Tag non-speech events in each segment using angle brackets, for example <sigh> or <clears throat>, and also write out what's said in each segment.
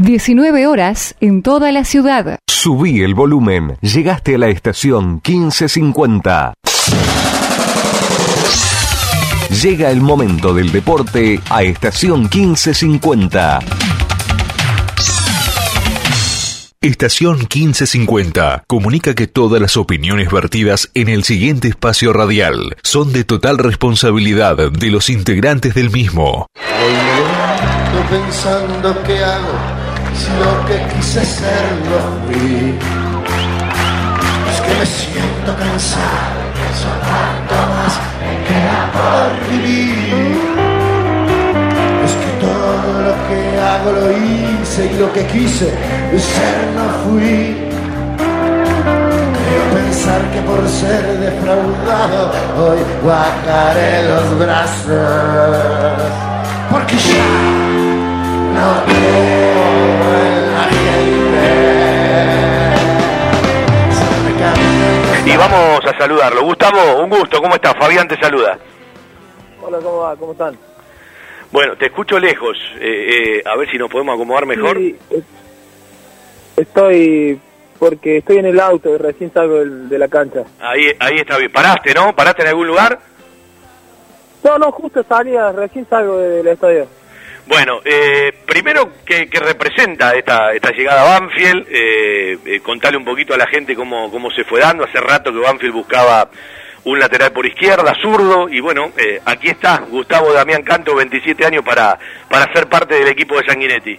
19 horas en toda la ciudad. Subí el volumen. Llegaste a la estación 1550. Llega el momento del deporte a estación 1550. Estación 1550 comunica que todas las opiniones vertidas en el siguiente espacio radial son de total responsabilidad de los integrantes del mismo. Hoy me levanto pensando qué hago lo que quise ser no fui. Es que me siento cansado, soporto más, me queda por vivir. Es que todo lo que hago lo hice y lo que quise ser no fui. Creo pensar que por ser defraudado hoy guacaré los brazos. Porque ya Y vamos a saludarlo. Gustavo, un gusto. ¿Cómo estás? Fabián te saluda. Hola, ¿cómo va? ¿Cómo están? Bueno, te escucho lejos. Eh, eh, a ver si nos podemos acomodar mejor. Sí, estoy porque estoy en el auto y recién salgo de la cancha. Ahí, ahí está bien. ¿Paraste, no? ¿Paraste en algún lugar? No, no, justo salía, recién salgo de- del estadio. Bueno, eh, primero, ¿qué, qué representa esta, esta llegada a Banfield? Eh, eh, contale un poquito a la gente cómo, cómo se fue dando. Hace rato que Banfield buscaba un lateral por izquierda, zurdo, y bueno, eh, aquí está Gustavo Damián Canto, 27 años, para, para ser parte del equipo de Sanguinetti.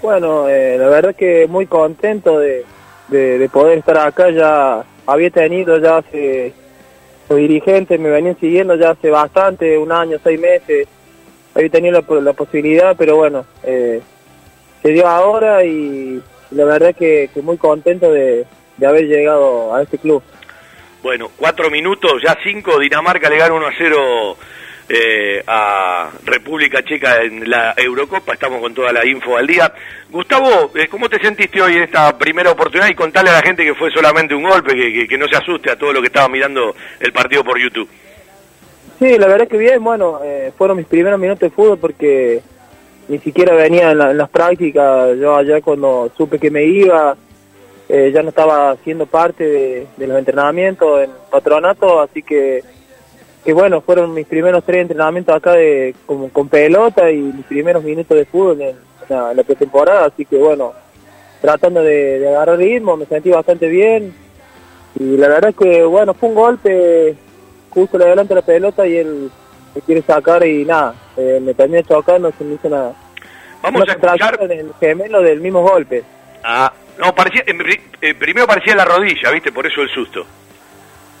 Bueno, eh, la verdad que muy contento de, de, de poder estar acá. Ya había tenido ya hace, los dirigentes me venían siguiendo ya hace bastante, un año, seis meses. Había tenido la, posibilidad, pero bueno, eh, se dio ahora y la verdad que, muy contento de, haber llegado a este club. Bueno, cuatro minutos, ya cinco, Dinamarca le gana 1 a 0 eh, a República Checa en la Eurocopa, estamos con toda la info al día. Gustavo, eh, ¿cómo te sentiste hoy en esta primera oportunidad? Y contale a la gente que fue solamente un golpe, que- que no se asuste a todo lo que estaba mirando el partido por YouTube. Sí, la verdad que bien, bueno, eh, fueron mis primeros minutos de fútbol porque ni siquiera venía en, la- en las prácticas, yo allá cuando supe que me iba, eh, ya no estaba haciendo parte de, los entrenamientos en patronato, así que, que bueno, fueron mis primeros tres entrenamientos acá de, con, con pelota y mis primeros minutos de fútbol en, la, pretemporada, así que bueno, tratando de, de agarrar ritmo, me sentí bastante bien. Y la verdad que bueno, fue un golpe justo le adelante la pelota y él me quiere sacar y nada, eh, me terminé chocando, se me hizo una, Vamos una a escuchar... en el gemelo del mismo golpe. Ah, no, parecía, eh, primero parecía la rodilla, ¿viste? Por eso el susto.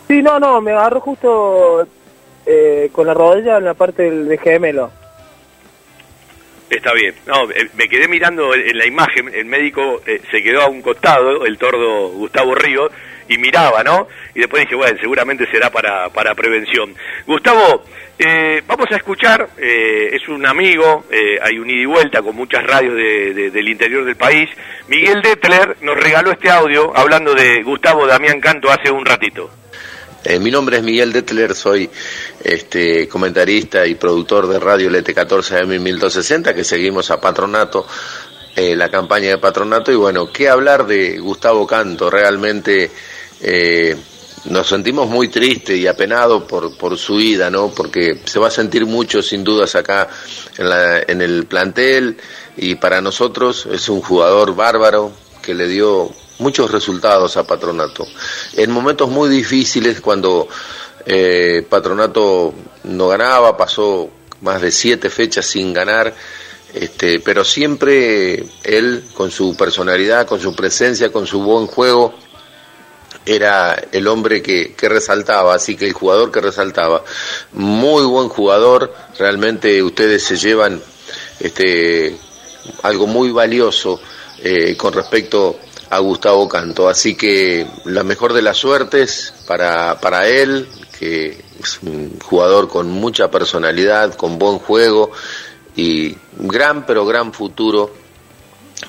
Sí, no, no, me agarró justo eh, con la rodilla en la parte del, gemelo. Está bien. No, eh, me quedé mirando en la imagen, el médico eh, se quedó a un costado, el tordo Gustavo Río, y miraba, ¿no? Y después dije, bueno, seguramente será para, para prevención. Gustavo, eh, vamos a escuchar, eh, es un amigo, eh, hay un ida y vuelta con muchas radios de- de- del interior del país. Miguel Detler nos regaló este audio hablando de Gustavo Damián Canto hace un ratito. Eh, mi nombre es Miguel Detler, soy este, comentarista y productor de Radio LT14 AM 1260, que seguimos a Patronato, eh, la campaña de Patronato, y bueno, ¿qué hablar de Gustavo Canto? Realmente eh, nos sentimos muy tristes y apenados por, por su ida, ¿no? Porque se va a sentir mucho, sin dudas, acá en, la, en el plantel, y para nosotros es un jugador bárbaro que le dio muchos resultados a Patronato. En momentos muy difíciles, cuando eh, Patronato no ganaba, pasó más de siete fechas sin ganar, este, pero siempre él, con su personalidad, con su presencia, con su buen juego, era el hombre que, que resaltaba, así que el jugador que resaltaba. Muy buen jugador, realmente ustedes se llevan este, algo muy valioso eh, con respecto a Gustavo Canto. Así que la mejor de las suertes para, para él, que es un jugador con mucha personalidad, con buen juego y gran, pero gran futuro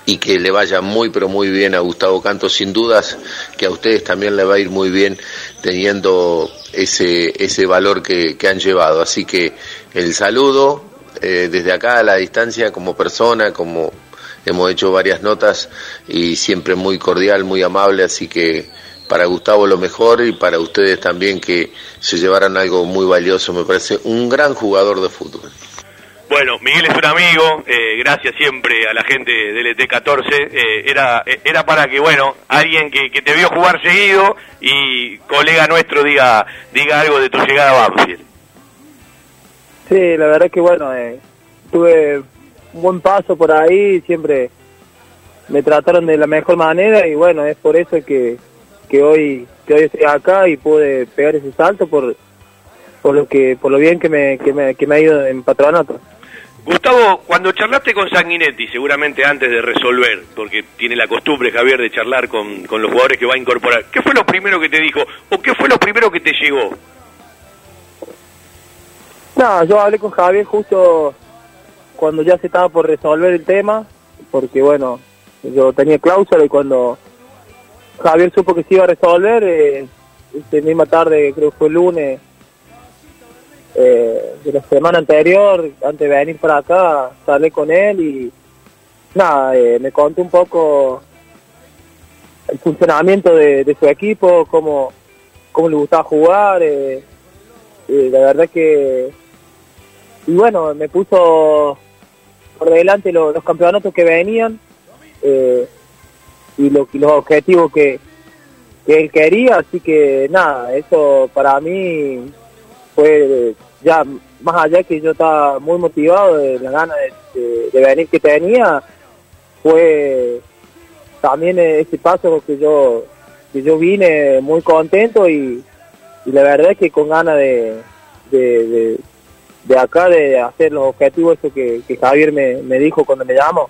y que le vaya muy pero muy bien a Gustavo Canto, sin dudas que a ustedes también le va a ir muy bien teniendo ese, ese valor que, que han llevado. Así que el saludo eh, desde acá a la distancia como persona, como hemos hecho varias notas y siempre muy cordial, muy amable, así que para Gustavo lo mejor y para ustedes también que se llevaran algo muy valioso, me parece un gran jugador de fútbol. Bueno, Miguel es un amigo, eh, gracias siempre a la gente del ET14. Eh, era, era para que, bueno, alguien que, que, te vio jugar seguido y colega nuestro diga, diga algo de tu llegada a Banfield. Sí, la verdad que, bueno, eh, tuve un buen paso por ahí, siempre me trataron de la mejor manera y, bueno, es por eso que, que hoy que hoy estoy acá y pude pegar ese salto por por lo que por lo bien que me, que me, que me ha ido en patronato. Gustavo, cuando charlaste con Sanguinetti, seguramente antes de resolver, porque tiene la costumbre, Javier, de charlar con, con los jugadores que va a incorporar, ¿qué fue lo primero que te dijo o qué fue lo primero que te llegó? No, yo hablé con Javier justo cuando ya se estaba por resolver el tema, porque bueno, yo tenía cláusula y cuando Javier supo que se iba a resolver, eh, misma tarde, creo que fue el lunes, eh, de la semana anterior, antes de venir para acá, salí con él y nada, eh, me contó un poco el funcionamiento de, su equipo, cómo, cómo le gustaba jugar, eh, la verdad que, y bueno, me puso por delante los campeonatos que venían y, lo, los objetivos que, que él quería, así que nada, eso para mí fue ya más allá que yo estaba muy motivado de la gana de, venir que tenía, fue también ese paso que yo que yo vine muy contento y, la verdad es que con ganas de, de, de, acá de hacer los objetivos eso que, que Javier me, me dijo cuando me llamó.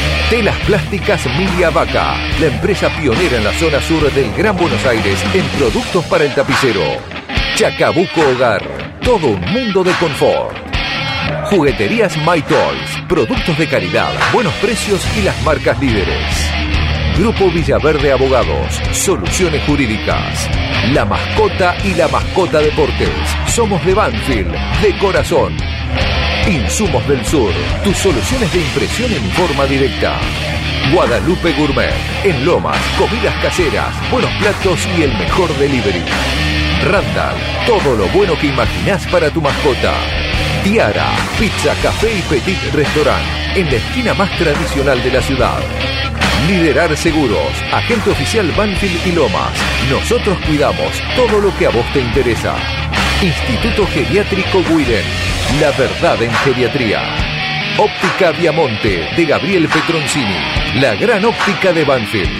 Telas Plásticas Milia Vaca, la empresa pionera en la zona sur del Gran Buenos Aires en productos para el tapicero. Chacabuco Hogar, todo un mundo de confort. Jugueterías My Toys, productos de calidad, buenos precios y las marcas líderes. Grupo Villaverde Abogados, soluciones jurídicas. La mascota y la mascota deportes. Somos de Banfield, de corazón. Insumos del Sur, tus soluciones de impresión en forma directa. Guadalupe Gourmet, en Lomas, comidas caseras, buenos platos y el mejor delivery. Randall, todo lo bueno que imaginás para tu mascota. Tiara, pizza, café y petit restaurant, en la esquina más tradicional de la ciudad. Liderar Seguros, agente oficial Banfield y Lomas. Nosotros cuidamos todo lo que a vos te interesa. Instituto Geriátrico Guiden, la verdad en geriatría. Óptica Viamonte de Gabriel Petroncini, la gran óptica de Banfield.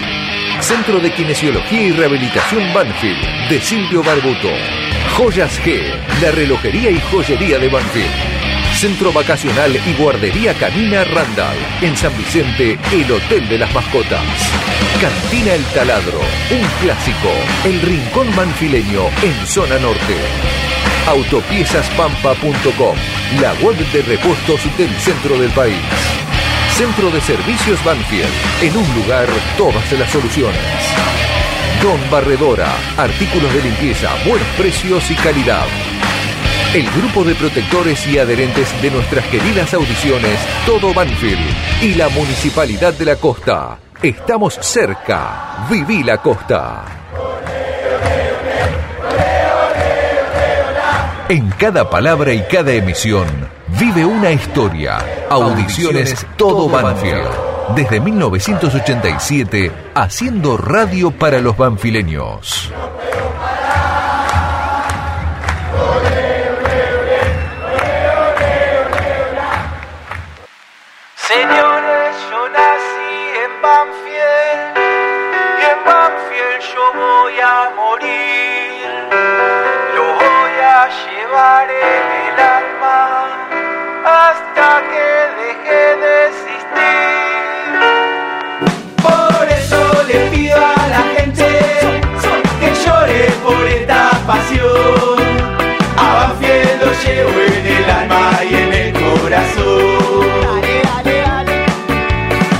Centro de Kinesiología y Rehabilitación Banfield de Silvio Barbuto. Joyas G, la relojería y joyería de Banfield. Centro Vacacional y Guardería Canina Randall. En San Vicente, el Hotel de las Mascotas. Cantina El Taladro, un clásico. El Rincón Manfileño en Zona Norte. Autopiezaspampa.com, la web de repuestos del centro del país. Centro de Servicios Banfield, en un lugar todas las soluciones. Don Barredora, artículos de limpieza, buenos precios y calidad. El grupo de protectores y adherentes de nuestras queridas audiciones, Todo Banfield y la Municipalidad de la Costa. Estamos cerca. Viví la Costa. En cada palabra y cada emisión vive una historia. Audiciones Todo Banfield. Desde 1987, haciendo radio para los banfileños. Señores, yo nací en Banfield y en Banfield yo voy a morir. En el alma hasta que deje de existir. Por eso le pido a la gente que llore por esta pasión. A Banfield lo llevo en el alma y en el corazón.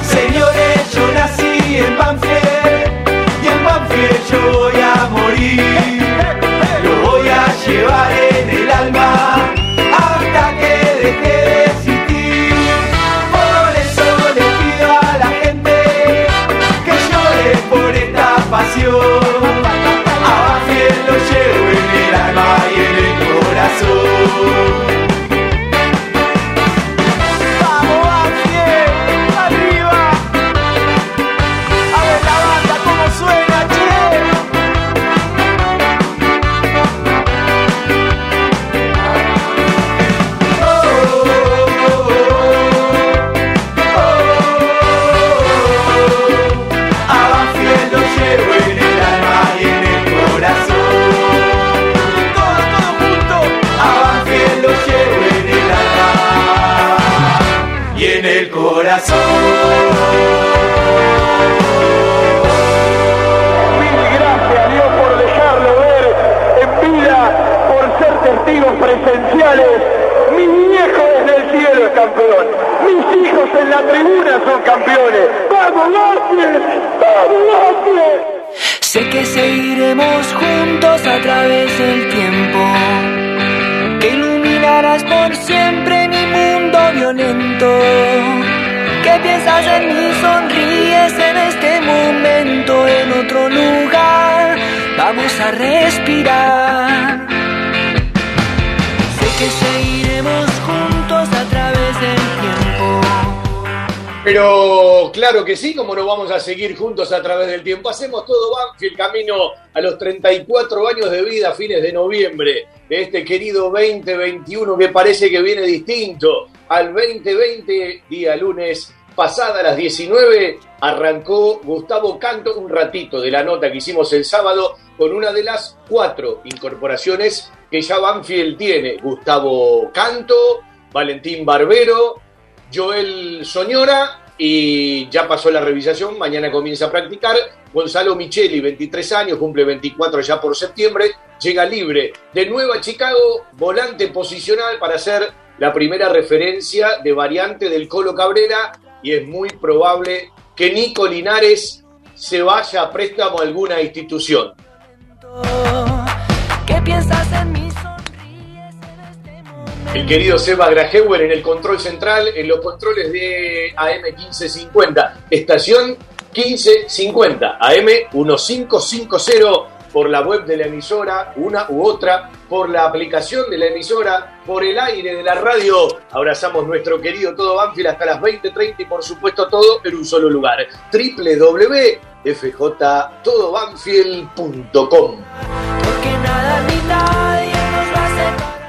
Señores, yo nací en Banfield y en Banfield yo voy a morir. Que sí, como no vamos a seguir juntos a través del tiempo, hacemos todo Banfield camino a los 34 años de vida a fines de noviembre de este querido 2021 que parece que viene distinto al 2020, día lunes, pasada las 19, arrancó Gustavo Canto un ratito de la nota que hicimos el sábado con una de las cuatro incorporaciones que ya Banfield tiene. Gustavo Canto, Valentín Barbero, Joel Soñora y ya pasó la revisación, mañana comienza a practicar. Gonzalo Micheli, 23 años, cumple 24 ya por septiembre, llega libre de nuevo a Chicago, volante posicional para ser la primera referencia de variante del Colo Cabrera y es muy probable que Nico Linares se vaya a préstamo a alguna institución. ¿Qué piensas en? El querido Seba Grajewer en el control central, en los controles de AM 1550, estación 1550, AM 1550 por la web de la emisora, una u otra, por la aplicación de la emisora, por el aire de la radio. Abrazamos nuestro querido Todo Banfield hasta las 20.30 y por supuesto todo en un solo lugar, www.fjtodobanfield.com. Porque nada ni nadie va a separar.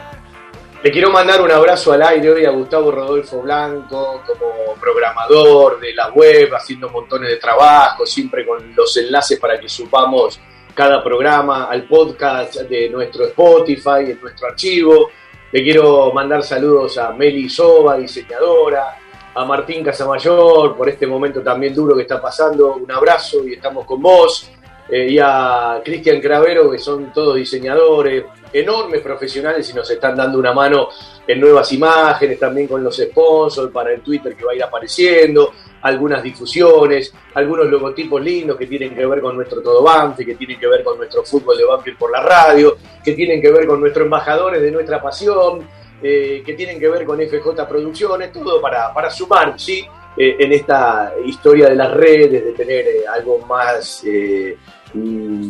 Le quiero mandar un abrazo al aire hoy a Gustavo Rodolfo Blanco como programador de la web, haciendo montones de trabajo, siempre con los enlaces para que supamos cada programa al podcast de nuestro Spotify, en nuestro archivo. Le quiero mandar saludos a Meli Soba, diseñadora, a Martín Casamayor por este momento también duro que está pasando. Un abrazo y estamos con vos. Eh, y a Cristian Cravero, que son todos diseñadores, enormes profesionales y nos están dando una mano en nuevas imágenes, también con los sponsors para el Twitter que va a ir apareciendo, algunas difusiones, algunos logotipos lindos que tienen que ver con nuestro Todo Banfield, que tienen que ver con nuestro fútbol de Banfield por la radio, que tienen que ver con nuestros embajadores de nuestra pasión, eh, que tienen que ver con FJ Producciones, todo para, para sumar, ¿sí? Eh, en esta historia de las redes, de tener eh, algo más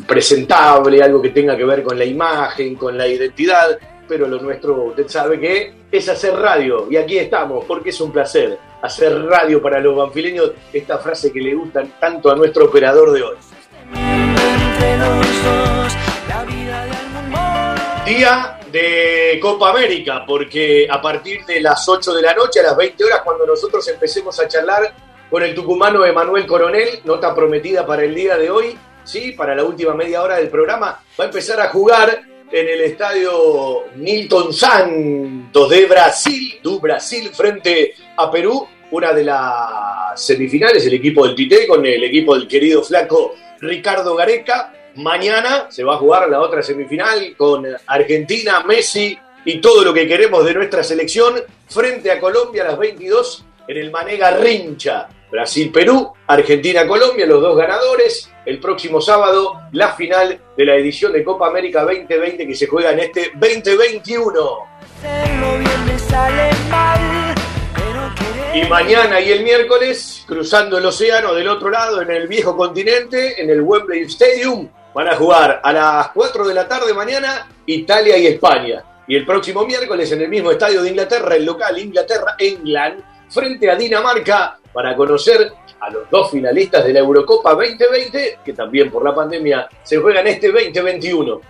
presentable, algo que tenga que ver con la imagen, con la identidad, pero lo nuestro, usted sabe que es hacer radio, y aquí estamos, porque es un placer hacer radio para los banfileños, esta frase que le gusta tanto a nuestro operador de hoy. Día de Copa América, porque a partir de las 8 de la noche, a las 20 horas, cuando nosotros empecemos a charlar con el tucumano Emanuel Coronel, nota prometida para el día de hoy, ¿sí? para la última media hora del programa, va a empezar a jugar en el estadio Nilton Santos de Brasil, du Brasil frente a Perú, una de las semifinales, el equipo del Tite con el equipo del querido flaco Ricardo Gareca. Mañana se va a jugar la otra semifinal con Argentina, Messi y todo lo que queremos de nuestra selección frente a Colombia a las 22 en el Manega Rincha. Brasil-Perú, Argentina-Colombia, los dos ganadores. El próximo sábado, la final de la edición de Copa América 2020 que se juega en este 2021. Y mañana y el miércoles, cruzando el océano del otro lado, en el viejo continente, en el Wembley Stadium, van a jugar a las 4 de la tarde mañana Italia y España. Y el próximo miércoles, en el mismo estadio de Inglaterra, el local Inglaterra-England, frente a Dinamarca, para conocer a los dos finalistas de la Eurocopa 2020, que también por la pandemia se juegan este 2021.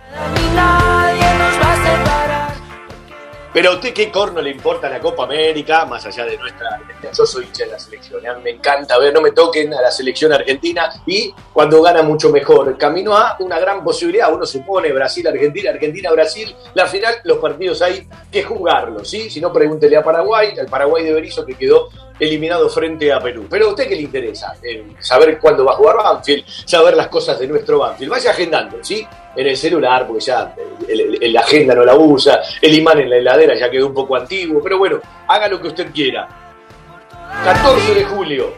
Pero a usted qué corno le importa la Copa América, más allá de nuestra... Yo soy de la selección, ¿eh? me encanta ver, no me toquen a la selección argentina y cuando gana mucho mejor. Camino a una gran posibilidad, uno supone Brasil-Argentina, Argentina-Brasil, la final, los partidos hay que jugarlos, ¿sí? Si no, pregúntele a Paraguay, al Paraguay de Berizzo que quedó eliminado frente a Perú. Pero a usted qué le interesa? Eh, saber cuándo va a jugar Banfield, saber las cosas de nuestro Banfield. Vaya agendando, ¿sí? En el celular, porque ya la agenda no la usa, el imán en la heladera ya quedó un poco antiguo, pero bueno, haga lo que usted quiera. 14 de julio,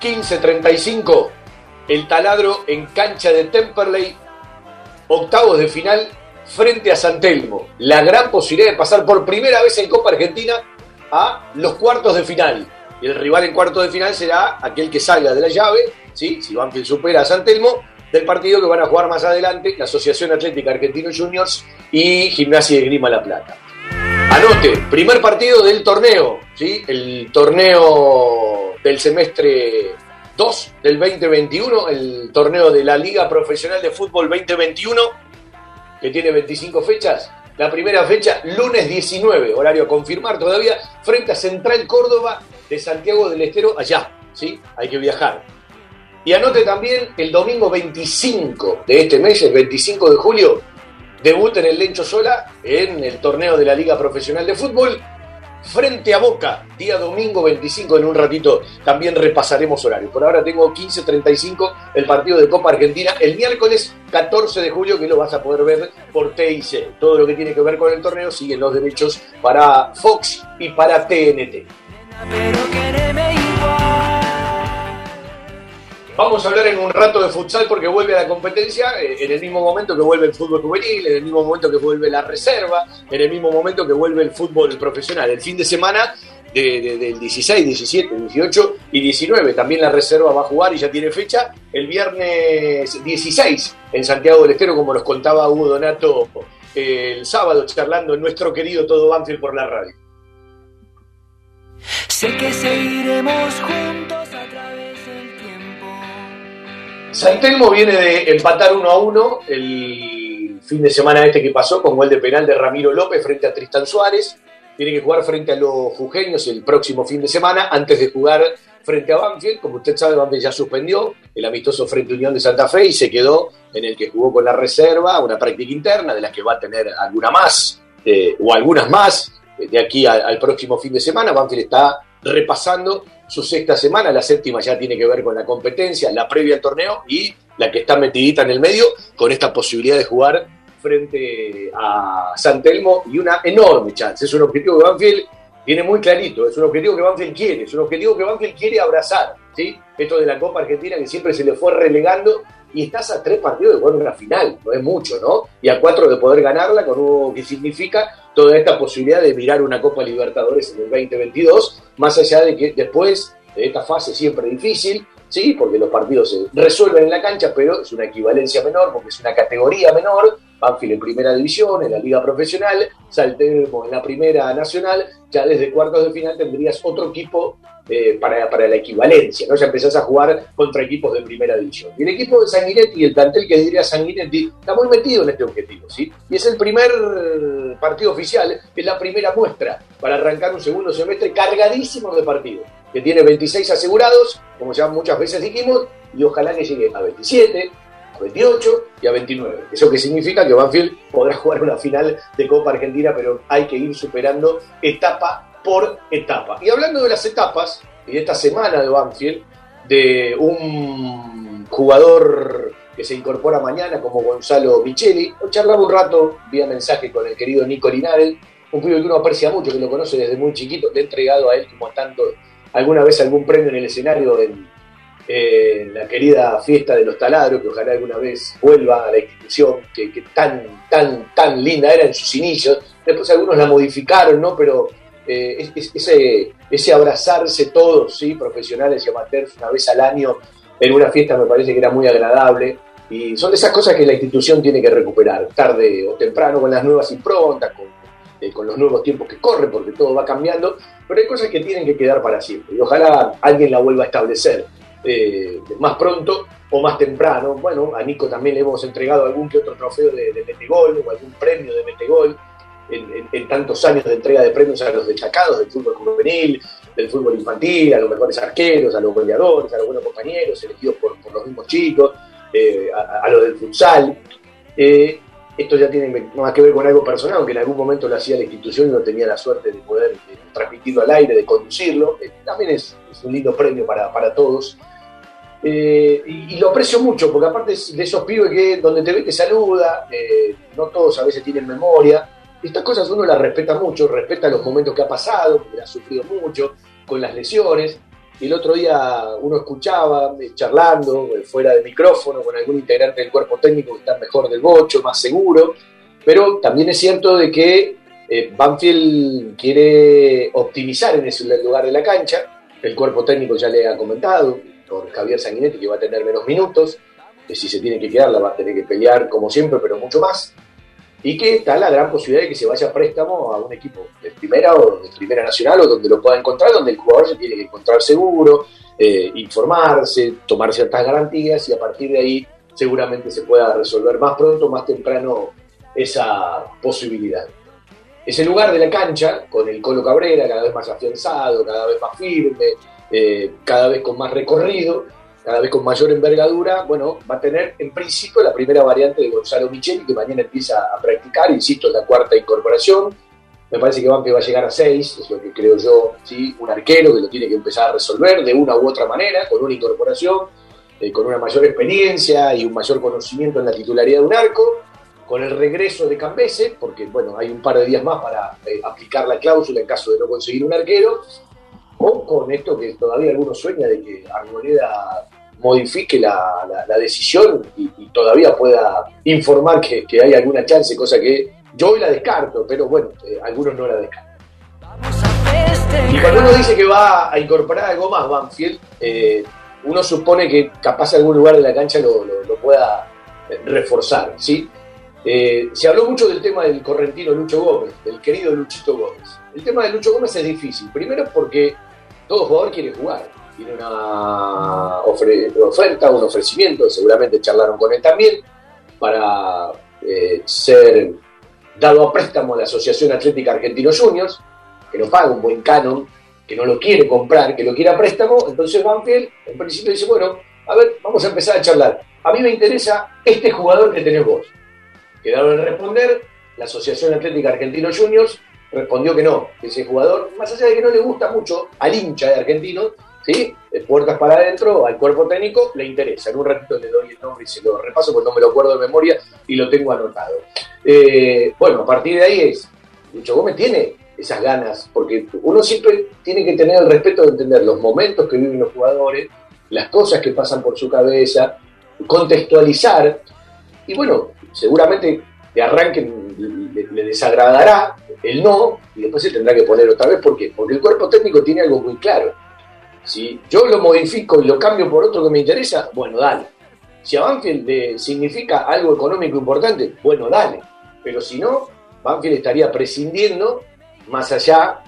15.35, el taladro en cancha de Temperley, octavos de final frente a San Telmo. La gran posibilidad de pasar por primera vez en Copa Argentina a los cuartos de final. Y el rival en cuartos de final será aquel que salga de la llave, ¿sí? si Banfield supera a San Telmo, del partido que van a jugar más adelante la Asociación Atlética Argentino Juniors y Gimnasia de Grima La Plata. Anote, primer partido del torneo, ¿sí? el torneo del semestre 2 del 2021, el torneo de la Liga Profesional de Fútbol 2021, que tiene 25 fechas, la primera fecha, lunes 19, horario a confirmar todavía, frente a Central Córdoba de Santiago del Estero, allá, ¿sí? Hay que viajar. Y anote también el domingo 25 de este mes, el 25 de julio, debut en el Lencho Sola en el torneo de la Liga Profesional de Fútbol frente a Boca, día domingo 25, en un ratito también repasaremos horario. Por ahora tengo 15.35 el partido de Copa Argentina, el miércoles 14 de julio que lo vas a poder ver por TIC. Todo lo que tiene que ver con el torneo siguen los derechos para Fox y para TNT. Vamos a hablar en un rato de futsal porque vuelve a la competencia eh, en el mismo momento que vuelve el fútbol juvenil, en el mismo momento que vuelve la reserva, en el mismo momento que vuelve el fútbol profesional. El fin de semana del 16, 17, 18 y 19. También la reserva va a jugar y ya tiene fecha el viernes 16 en Santiago del Estero, como nos contaba Hugo Donato eh, el sábado, charlando en nuestro querido Todo Banfield por la radio. Sé que seguiremos juntos. San Telmo viene de empatar 1 a 1 el fin de semana este que pasó con gol de penal de Ramiro López frente a Tristan Suárez. Tiene que jugar frente a los jujeños el próximo fin de semana antes de jugar frente a Banfield. Como usted sabe, Banfield ya suspendió el amistoso frente a Unión de Santa Fe y se quedó en el que jugó con la reserva, una práctica interna de la que va a tener alguna más eh, o algunas más eh, de aquí al próximo fin de semana. Banfield está repasando su sexta semana, la séptima ya tiene que ver con la competencia, la previa al torneo y la que está metidita en el medio con esta posibilidad de jugar frente a San Telmo y una enorme chance. Es un objetivo que Banfield tiene muy clarito, es un objetivo que Banfield quiere, es un objetivo que Banfield quiere abrazar, Esto de la Copa Argentina que siempre se le fue relegando y estás a tres partidos de jugar una final, no es mucho, ¿no? Y a cuatro de poder ganarla, con lo que significa toda esta posibilidad de mirar una Copa Libertadores en el 2022, más allá de que después de esta fase siempre difícil, sí, porque los partidos se resuelven en la cancha, pero es una equivalencia menor, porque es una categoría menor, Banfield en primera división, en la liga profesional, saltemos en la primera nacional, ya desde cuartos de final tendrías otro equipo eh, para, para, la equivalencia, ¿no? Ya empezás a jugar contra equipos de primera división. Y el equipo de Sanguinetti y el plantel que diría Sanguinetti está muy metido en este objetivo, ¿sí? Y es el primer partido oficial, es la primera muestra para arrancar un segundo semestre cargadísimo de partidos, que tiene 26 asegurados, como ya muchas veces dijimos, y ojalá que llegue a 27, 28 y a 29. Eso que significa que Banfield podrá jugar una final de Copa Argentina, pero hay que ir superando etapa por etapa. Y hablando de las etapas, y de esta semana de Banfield, de un jugador que se incorpora mañana como Gonzalo Micheli, charlaba un rato vía mensaje con el querido Nico Linares, un pibe que uno aprecia mucho, que lo conoce desde muy chiquito, le he entregado a él como tanto, alguna vez algún premio en el escenario en eh, la querida fiesta de los taladros, que ojalá alguna vez vuelva a la institución, que, tan, tan, tan linda era en sus inicios. Después algunos la modificaron, ¿no? Pero eh, es- es- ese, ese abrazarse todos, ¿sí? Profesionales y amateurs una vez al año en una fiesta me parece que era muy agradable. Y son de esas cosas que la institución tiene que recuperar, tarde o temprano, con las nuevas improntas, con, eh, con los nuevos tiempos que corren, porque todo va cambiando, pero hay cosas que tienen que quedar para siempre. Y ojalá alguien la vuelva a establecer eh, más pronto o más temprano. Bueno, a Nico también le hemos entregado algún que otro trofeo de, de Metegol o algún premio de Metegol en, tantos años de entrega de premios a los destacados del fútbol juvenil, del fútbol infantil, a los mejores arqueros, a los goleadores, a los buenos compañeros, elegidos por, los mismos chicos, eh, a, a los del futsal. Eh, esto ya tiene más que ver con algo personal, aunque en algún momento lo hacía la institución y no tenía la suerte de poder eh, transmitirlo al aire, de conducirlo. Eh, también es, un lindo premio para, para todos. Eh, y, lo aprecio mucho, porque aparte de esos pibes que donde te ve te saluda, no todos a veces tienen memoria. Estas cosas uno las respeta mucho, respeta los momentos que ha pasado, porque ha sufrido mucho, con las lesiones. Y el otro día uno escuchaba, eh, charlando, eh, fuera de micrófono, con algún integrante del cuerpo técnico que está mejor del bocho, más seguro. Pero también es cierto de que eh, Banfield quiere optimizar en ese lugar de la cancha. El cuerpo técnico ya le ha comentado, por Javier Sanguinetti, que va a tener menos minutos, que si se tiene que quedar la va a tener que pelear como siempre, pero mucho más. Y que está la gran posibilidad de que se vaya a préstamo a un equipo de primera o de primera nacional o donde lo pueda encontrar, donde el jugador se tiene que encontrar seguro, eh, informarse, tomar ciertas garantías y a partir de ahí seguramente se pueda resolver más pronto, más temprano esa posibilidad. Ese lugar de la cancha, con el Colo Cabrera cada vez más afianzado, cada vez más firme, eh, cada vez con más recorrido, cada vez con mayor envergadura, bueno, va a tener en principio la primera variante de Gonzalo Micheli, que mañana empieza a practicar, insisto, es la cuarta incorporación. Me parece que va a llegar a seis, es lo que creo yo, ¿sí? un arquero que lo tiene que empezar a resolver de una u otra manera, con una incorporación, eh, con una mayor experiencia y un mayor conocimiento en la titularidad de un arco, con el regreso de Cambese, porque bueno, hay un par de días más para eh, aplicar la cláusula en caso de no conseguir un arquero, o con esto que todavía algunos sueña de que Arboleda modifique la, la- la decisión y, y todavía pueda informar que, que hay alguna chance, cosa que yo hoy la descarto, pero bueno, eh, algunos no la descartan. Y cuando uno dice que va a incorporar algo más Banfield, eh, uno supone que capaz algún lugar de la cancha lo, lo- lo pueda eh, reforzar, ¿sí? Eh, se habló mucho del tema del correntino Lucho Gómez, del querido Luchito Gómez. El tema de Lucho Gómez es difícil. Primero porque todo jugador quiere jugar. Tiene una oferta, un ofrecimiento, seguramente charlaron con él también, para eh, ser dado a préstamo a la Asociación Atlética Argentino Juniors, que no paga un buen canon, que no lo quiere comprar, que lo quiere a préstamo. Entonces Banfield en principio dice, bueno, a ver, vamos a empezar a charlar. A mí me interesa este jugador que tenés vos. Quedaron en responder, la Asociación Atlética Argentino Juniors respondió que no, que ese jugador, más allá de que no le gusta mucho al hincha de Argentino, ¿sí? puertas para adentro, al cuerpo técnico, le interesa. En un ratito le doy el nombre y se lo repaso porque no me lo acuerdo de memoria y lo tengo anotado. Eh, bueno, a partir de ahí es, Lucho Gómez tiene esas ganas, porque uno siempre tiene que tener el respeto de entender los momentos que viven los jugadores, las cosas que pasan por su cabeza, contextualizar, y bueno, seguramente de arranque le, desagradará el no, y después se tendrá que poner otra vez, ¿por qué? Porque el cuerpo técnico tiene algo muy claro. Si yo lo modifico y lo cambio por otro que me interesa, bueno, dale. Si a Banfield le significa algo económico importante, bueno, dale. Pero si no, Banfield estaría prescindiendo más allá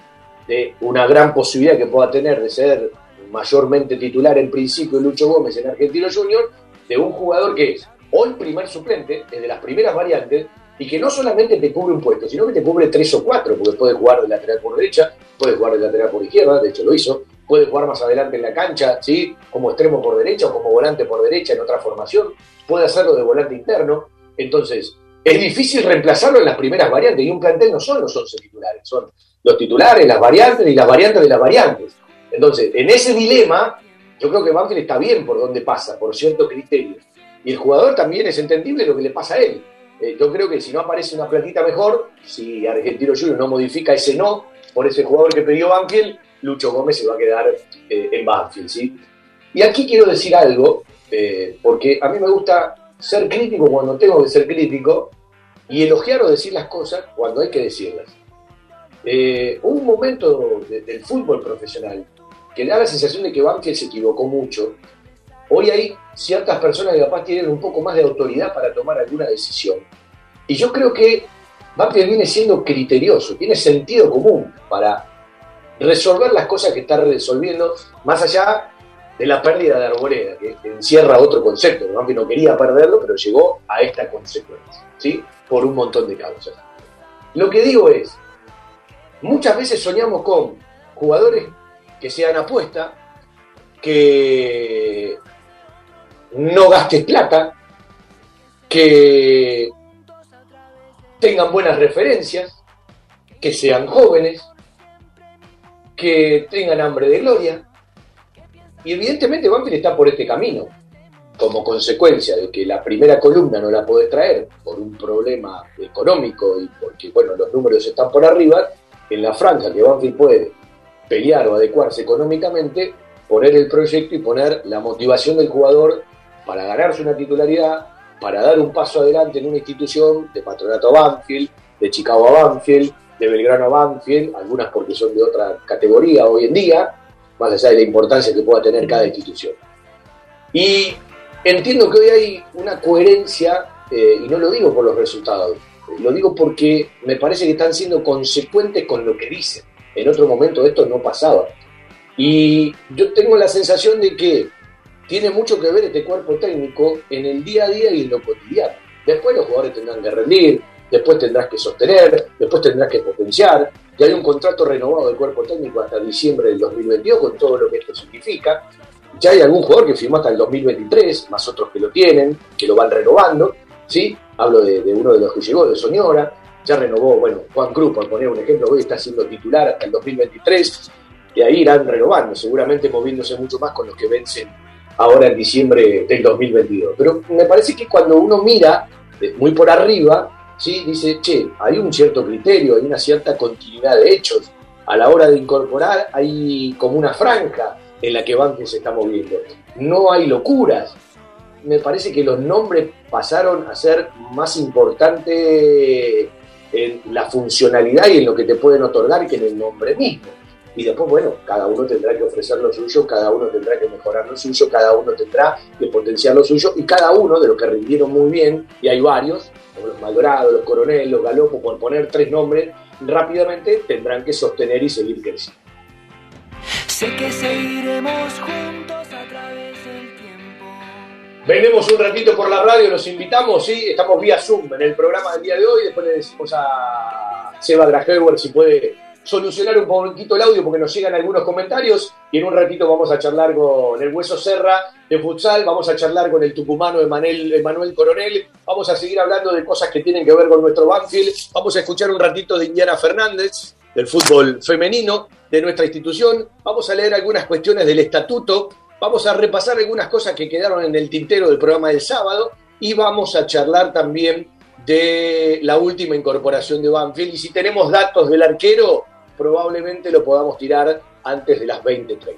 de una gran posibilidad que pueda tener de ser mayormente titular en principio Lucho Gómez en Argentino Junior, de un jugador que es hoy primer suplente, desde las primeras variantes, y que no solamente te cubre un puesto, sino que te cubre tres o cuatro, porque puede jugar de lateral por derecha, puede jugar de lateral por izquierda, de hecho lo hizo, puede jugar más adelante en la cancha, ¿sí? Como extremo por derecha o como volante por derecha en otra formación, puede hacerlo de volante interno. Entonces, es difícil reemplazarlo en las primeras variantes y un plantel no son los 11 titulares, son los titulares, las variantes y las variantes de las variantes. Entonces, en ese dilema, yo creo que Banfield está bien por donde pasa, por cierto criterio. Y el jugador también es entendible lo que le pasa a él. Eh, yo creo que si no aparece una platita mejor, si Argentino Junior no modifica ese no por ese jugador que pidió Banfield, Lucho Gómez se va a quedar eh, en Banfield, ¿sí? Y aquí quiero decir algo, eh, porque a mí me gusta ser crítico cuando tengo que ser crítico y elogiar o decir las cosas cuando hay que decirlas. un momento del fútbol profesional que da la sensación de que Banfield se equivocó mucho. Hoy hay ciertas personas que capaz tienen un poco más de autoridad para tomar alguna decisión. Y yo creo que Banfield viene siendo criterioso, tiene sentido común para resolver las cosas que está resolviendo, más allá de la pérdida de Arboleda, que encierra otro concepto. Banfield no quería perderlo, pero llegó a esta consecuencia, ¿sí? Por un montón de causas. Lo que digo es, muchas veces soñamos con jugadores que sean apuesta, que no gastes plata, que tengan buenas referencias, que sean jóvenes, que tengan hambre de gloria. Y evidentemente Banfield está por este camino, como consecuencia de que la primera columna no la puede traer por un problema económico y porque bueno, los números están por arriba, en la franja que Banfield puede pelear o adecuarse económicamente, poner el proyecto y poner la motivación del jugador para ganarse una titularidad, para dar un paso adelante en una institución de Patronato Banfield, de Chicago a Banfield, de Belgrano a Banfield, algunas porque son de otra categoría hoy en día, más allá de la importancia que pueda tener cada institución. Y entiendo que hoy hay una coherencia, eh, y no lo digo por los resultados, lo digo porque me parece que están siendo consecuentes con lo que dicen. En otro momento esto no pasaba. Y yo tengo la sensación de que tiene mucho que ver este cuerpo técnico en el día a día y en lo cotidiano. Después los jugadores tendrán que rendir, después tendrás que sostener, después tendrás que potenciar. Ya hay un contrato renovado del cuerpo técnico hasta diciembre del 2022 con todo lo que esto significa. Ya hay algún jugador que firmó hasta el 2023, más otros que lo tienen, que lo van renovando. ¿sí? Hablo de, de uno de los que llegó, de Soñora ya renovó, bueno, Juan Cruz, por poner un ejemplo, hoy está siendo titular hasta el 2023, y ahí irán renovando, seguramente moviéndose mucho más con los que vencen ahora en diciembre del 2022. Pero me parece que cuando uno mira eh, muy por arriba, ¿sí? dice, che, hay un cierto criterio, hay una cierta continuidad de hechos. A la hora de incorporar hay como una franja en la que Banque se está moviendo. No hay locuras. Me parece que los nombres pasaron a ser más importantes en la funcionalidad y en lo que te pueden otorgar que en el nombre mismo. Y después, bueno, cada uno tendrá que ofrecer lo suyo, cada uno tendrá que mejorar lo suyo, cada uno tendrá que potenciar lo suyo y cada uno de los que rindieron muy bien, y hay varios, como los Maldorado, los Coronel, los Galopos, por poner tres nombres, rápidamente tendrán que sostener y seguir creciendo. Sé que seguiremos juntos a través del tiempo. Venimos un ratito por la radio, los invitamos, sí, estamos vía Zoom en el programa del día de hoy, después le decimos a Seba Grajewer si puede solucionar un poquito el audio porque nos llegan algunos comentarios y en un ratito vamos a charlar con el Hueso Serra de futsal, vamos a charlar con el tucumano Emanuel, Emanuel Coronel, vamos a seguir hablando de cosas que tienen que ver con nuestro Banfield, vamos a escuchar un ratito de Indiana Fernández, del fútbol femenino de nuestra institución, vamos a leer algunas cuestiones del estatuto, vamos a repasar algunas cosas que quedaron en el tintero del programa del sábado y vamos a charlar también de la última incorporación de Banfield y si tenemos datos del arquero, probablemente lo podamos tirar antes de las 20.30.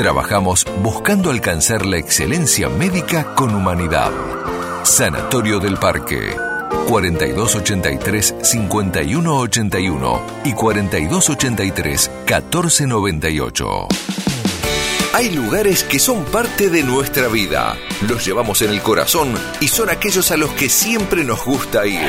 Trabajamos buscando alcanzar la excelencia médica con humanidad. Sanatorio del Parque. 4283-5181 y 4283-1498. Hay lugares que son parte de nuestra vida. Los llevamos en el corazón y son aquellos a los que siempre nos gusta ir.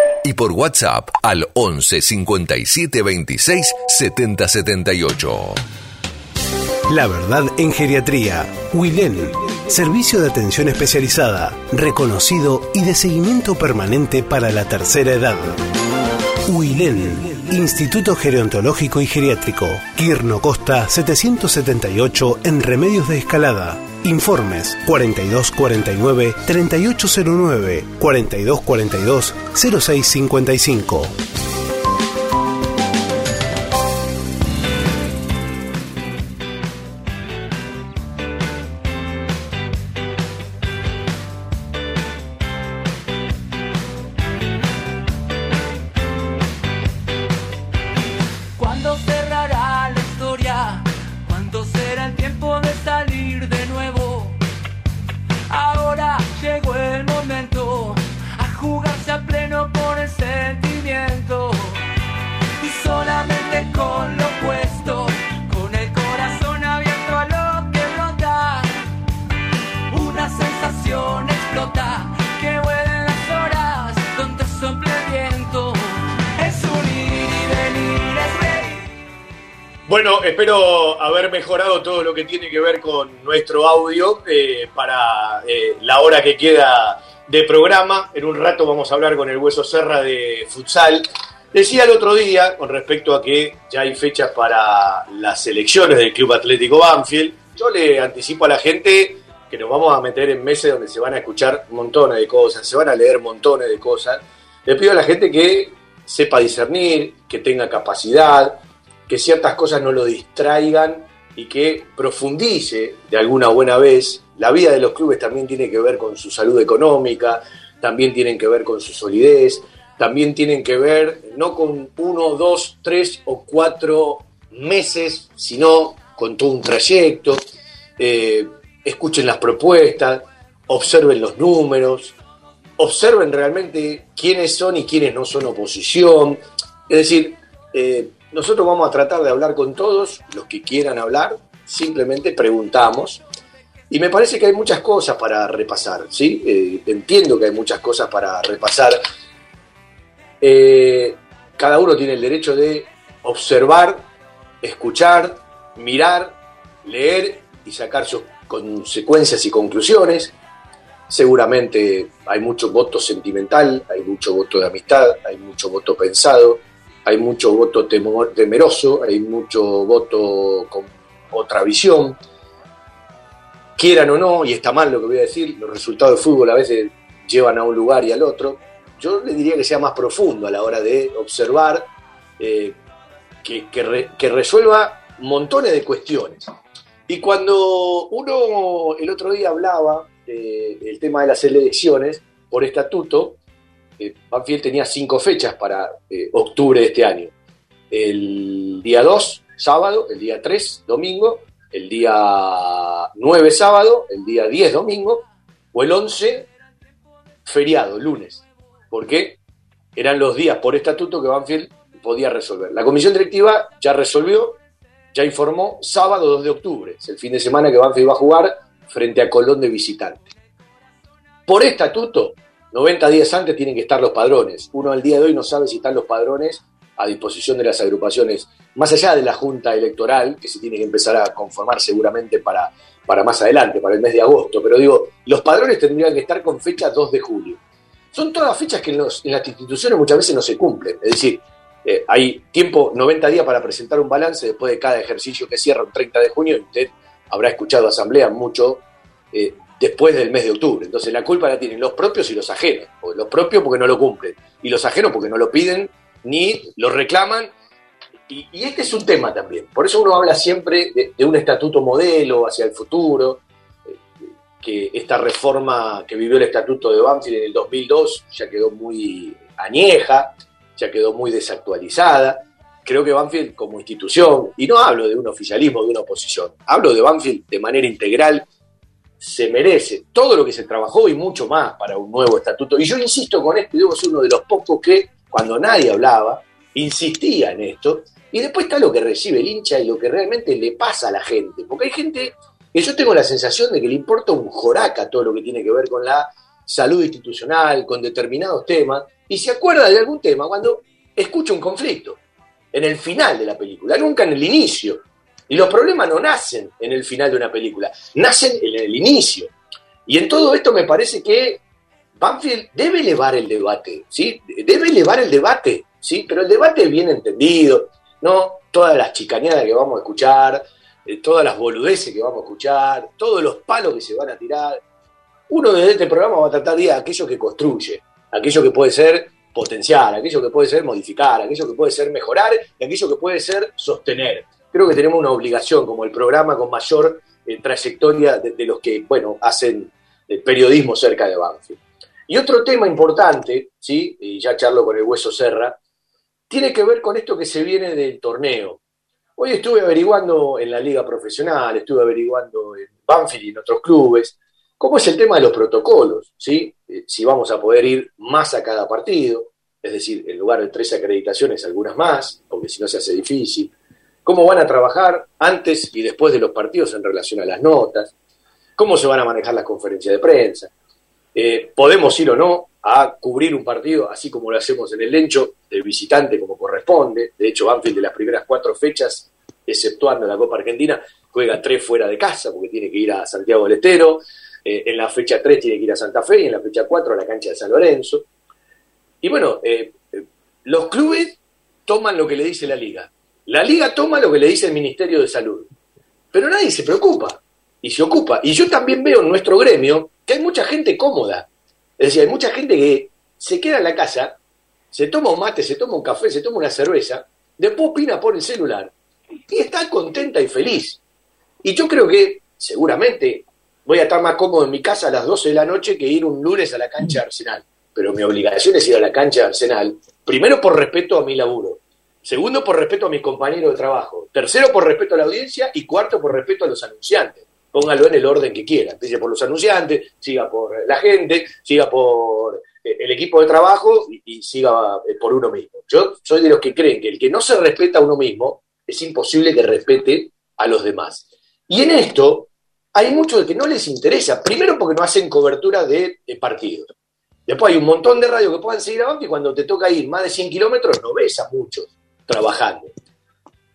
y por WhatsApp al 11 57 26 70 78. La verdad en geriatría. Wilén. Servicio de atención especializada, reconocido y de seguimiento permanente para la tercera edad. Wilén. Instituto Gerontológico y Geriátrico. Quirno Costa 778 en Remedios de Escalada. Informes 4249 3809 Bueno, espero haber mejorado todo lo que tiene que ver con nuestro audio eh, para eh, la hora que queda de programa. En un rato vamos a hablar con el Hueso Serra de futsal. Decía el otro día, con respecto a que ya hay fechas para las elecciones del Club Atlético Banfield, yo le anticipo a la gente que nos vamos a meter en meses donde se van a escuchar montones de cosas, se van a leer montones de cosas. Le pido a la gente que sepa discernir, que tenga capacidad, que ciertas cosas no lo distraigan y que profundice de alguna buena vez. La vida de los clubes también tiene que ver con su salud económica, también tienen que ver con su solidez, también tienen que ver no con uno, dos, tres o cuatro meses, sino con todo un trayecto. Eh, escuchen las propuestas, observen los números, observen realmente quiénes son y quiénes no son oposición. Es decir, eh, nosotros vamos a tratar de hablar con todos los que quieran hablar, simplemente preguntamos. Y me parece que hay muchas cosas para repasar, ¿sí? Eh, entiendo que hay muchas cosas para repasar. Eh, cada uno tiene el derecho de observar, escuchar, mirar, leer y sacar sus consecuencias y conclusiones. Seguramente hay mucho voto sentimental, hay mucho voto de amistad, hay mucho voto pensado, hay mucho voto temeroso, hay mucho voto con otra visión. Quieran o no, y está mal lo que voy a decir, los resultados de fútbol a veces llevan a un lugar y al otro. Yo le diría que sea más profundo a la hora de observar, eh, que, que re- que resuelva montones de cuestiones. Y cuando uno el otro día hablaba eh, del tema de las elecciones, por estatuto, eh, Banfield tenía cinco fechas para eh, octubre de este año. El día 2, sábado, el día 3, domingo, el día 9, sábado, el día 10, domingo, o el 11, feriado, lunes. ¿Por qué? Eran los días por estatuto que Banfield podía resolver. La comisión directiva ya resolvió, ya informó, sábado 2 de octubre, es el fin de semana que Banfield va a jugar frente a Colón de visitante. Por estatuto, 90 días antes tienen que estar los padrones. Uno al día de hoy no sabe si están los padrones a disposición de las agrupaciones, más allá de la Junta Electoral, que se tiene que empezar a conformar seguramente para, para más adelante, para el mes de agosto. Pero digo, los padrones tendrían que estar con fecha 2 de julio. Son todas fechas que en, en las instituciones muchas veces no se cumplen. Es decir, eh, hay tiempo, 90 días para presentar un balance después de cada ejercicio que cierra un 30 de junio. Usted habrá escuchado asamblea mucho eh, después del mes de octubre. Entonces la culpa la tienen los propios y los ajenos. Los propios porque no lo cumplen y los ajenos porque no lo piden ni lo reclaman. Y, este es un tema también. Por eso uno habla siempre de, de un estatuto modelo hacia el futuro, eh, que esta reforma que vivió el estatuto de Banfield en el 2002 ya quedó muy añeja, ya quedó muy desactualizada. Creo que Banfield como institución, y no hablo de un oficialismo, de una oposición, hablo de Banfield de manera integral, se merece todo lo que se trabajó y mucho más para un nuevo estatuto. Y yo insisto con esto, y debo ser uno de los pocos que, cuando nadie hablaba, insistía en esto. Y después está lo que recibe el hincha y lo que realmente le pasa a la gente. Porque hay gente que yo tengo la sensación de que le importa un joraca todo lo que tiene que ver con la salud institucional, con determinados temas, y se acuerda de algún tema cuando escucha un conflicto, en el final de la película, nunca en el inicio. Y los problemas no nacen en el final de una película, nacen en el inicio. Y en todo esto me parece que Banfield debe elevar el debate, ¿sí? Debe elevar el debate, ¿sí? Pero el debate bien entendido, no todas las chicaneadas que vamos a escuchar, eh, todas las boludeces que vamos a escuchar, todos los palos que se van a tirar. Uno desde este programa va a tratar de aquello que construye, aquello que puede ser potenciar, aquello que puede ser modificar, aquello que puede ser mejorar y aquello que puede ser sostener. Creo que tenemos una obligación como el programa con mayor eh, trayectoria de, los que, bueno, hacen el periodismo cerca de Banfield. Y otro tema importante, ¿sí? y ya charlo con el Hueso Serra, tiene que ver con esto que se viene del torneo. Hoy estuve averiguando en la liga profesional, estuve averiguando en Banfield y en otros clubes, cómo es el tema de los protocolos, ¿sí? Eh, si vamos a poder ir más a cada partido, es decir, en lugar de tres acreditaciones, algunas más, porque si no se hace difícil. Cómo van a trabajar antes y después de los partidos en relación a las notas, cómo se van a manejar las conferencias de prensa. Eh, podemos ir o no a cubrir un partido, así como lo hacemos en el Lencho, del visitante como corresponde. De hecho, Banfield de las primeras cuatro fechas, exceptuando la Copa Argentina, juega tres fuera de casa, porque tiene que ir a Santiago del Estero. Eh, en la fecha 3 tiene que ir a Santa Fe y en la fecha 4 a la cancha de San Lorenzo. Y bueno, eh, los clubes toman lo que le dice la liga. La liga toma lo que le dice el Ministerio de Salud. Pero nadie se preocupa y se ocupa. Y yo también veo en nuestro gremio que hay mucha gente cómoda. Es decir, hay mucha gente que se queda en la casa, se toma un mate, se toma un café, se toma una cerveza, después opina por el celular y está contenta y feliz. Y yo creo que seguramente voy a estar más cómodo en mi casa a las 12 de la noche que ir un lunes a la cancha de Arsenal. Pero mi obligación es ir a la cancha de Arsenal, primero por respeto a mi laburo, segundo por respeto a mis compañeros de trabajo, tercero por respeto a la audiencia y cuarto por respeto a los anunciantes. Póngalo en el orden que quiera. Empiece por los anunciantes, siga por la gente, siga por eh, el equipo de trabajo y, siga eh, por uno mismo. Yo soy de los que creen que el que no se respeta a uno mismo es imposible que respete a los demás. Y en esto hay muchos que no les interesa. Primero porque no hacen cobertura de, de partidos. Después hay un montón de radios que puedan seguir abajo y cuando te toca ir más de 100 kilómetros no ves a muchos trabajando.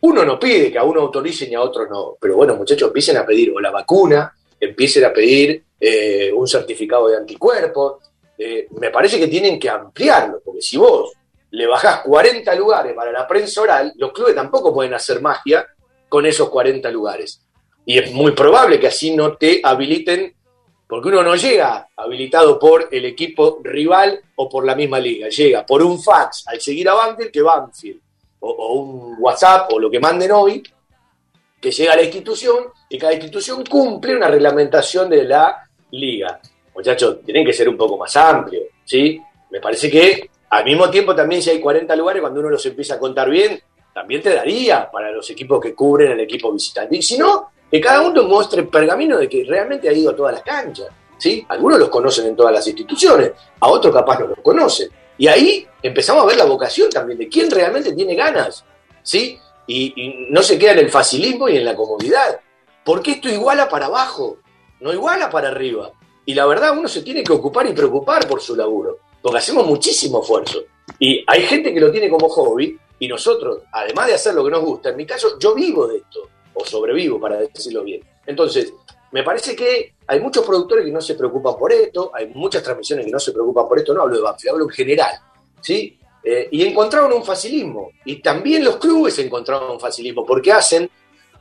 Uno no pide que a uno autoricen y a otros no. Pero bueno, muchachos, empiecen a pedir o la vacuna, empiecen a pedir eh, un certificado de anticuerpos. Eh, me parece que tienen que ampliarlo, porque si vos le bajás 40 lugares para la prensa oral, los clubes tampoco pueden hacer magia con esos 40 lugares. Y es muy probable que así no te habiliten, porque uno no llega habilitado por el equipo rival o por la misma liga, llega por un fax al seguir a Banfield que Banfield, o, un WhatsApp o lo que manden hoy, que llega a la institución y cada institución cumple una reglamentación de la liga. Muchachos, tienen que ser un poco más amplios, ¿sí? Me parece que al mismo tiempo también si hay 40 lugares, cuando uno los empieza a contar bien, también te daría para los equipos que cubren el equipo visitante. Y si no, que cada uno muestre el pergamino de que realmente ha ido a todas las canchas. ¿sí? Algunos los conocen en todas las instituciones, a otros capaz no los conocen. Y ahí empezamos a ver la vocación también de quién realmente tiene ganas. ¿sí? Y, no se queda en el facilismo y en la comodidad. Porque esto iguala para abajo, no iguala para arriba. Y la verdad, uno se tiene que ocupar y preocupar por su laburo, porque hacemos muchísimo esfuerzo. Y hay gente que lo tiene como hobby, y nosotros, además de hacer lo que nos gusta, en mi caso, yo vivo de esto, o sobrevivo, para decirlo bien. Entonces, me parece que hay muchos productores que no se preocupan por esto, hay muchas transmisiones que no se preocupan por esto, no hablo de Banfield, hablo en general, ¿sí? Eh, y encontraron un facilismo, y también los clubes encontraron un facilismo, porque hacen,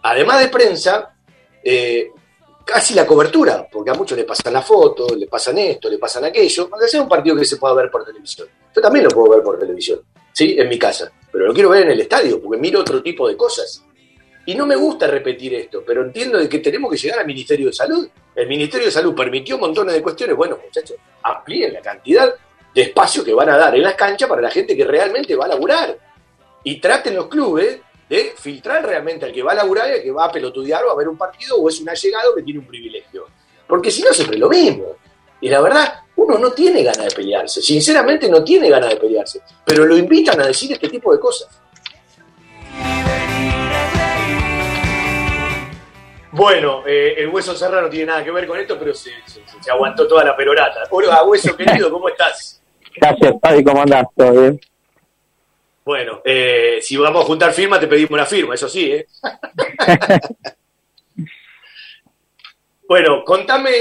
además de prensa, eh, casi la cobertura, porque a muchos le pasan la foto, le pasan esto, le pasan aquello, aunque sea un partido que se pueda ver por televisión. Yo también lo puedo ver por televisión, ¿sí? En mi casa, pero lo quiero ver en el estadio, porque miro otro tipo de cosas. Y no me gusta repetir esto, pero entiendo de que tenemos que llegar al Ministerio de Salud. El Ministerio de Salud permitió montones de cuestiones. Bueno, muchachos, amplíen la cantidad de espacio que van a dar en las canchas para la gente que realmente va a laburar. Y traten los clubes de filtrar realmente al que va a laburar y al que va a pelotudear o a ver un partido o es un allegado que tiene un privilegio. Porque si no, siempre lo mismo. Y la verdad, uno no tiene ganas de pelearse. Sinceramente no tiene ganas de pelearse. Pero lo invitan a decir este tipo de cosas. Bueno, eh, el hueso serrano no tiene nada que ver con esto, pero se, se- se aguantó toda la perorata. Hola, hueso <laughs> querido, ¿cómo estás? Gracias, Fabi, ¿cómo andás? ¿Todo bien? Bueno, eh, si vamos a juntar firma, te pedimos una firma, eso sí, ¿eh? <laughs> bueno, contame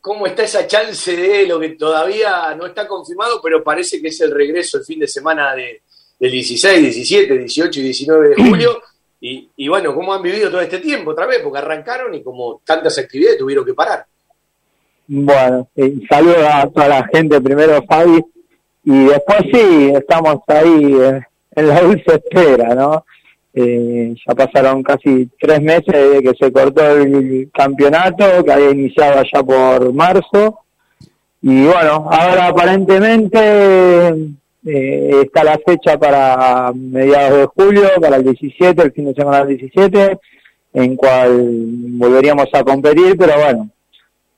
cómo está esa chance de lo que todavía no está confirmado, pero parece que es el regreso el fin de semana de, del 16, 17, 18 y 19 de julio. <clears throat> Y, y bueno, ¿cómo han vivido todo este tiempo otra vez? Porque arrancaron y como tantas actividades tuvieron que parar. Bueno, saludos a toda la gente primero, Fabi, y después sí, estamos ahí eh, en la dulce espera, ¿no? Eh, ya pasaron casi tres meses desde que se cortó el campeonato, que había iniciado allá por marzo, y bueno, ahora aparentemente eh, está la fecha para mediados de julio, para el 17, el fin de semana del 17, en cual volveríamos a competir, pero bueno,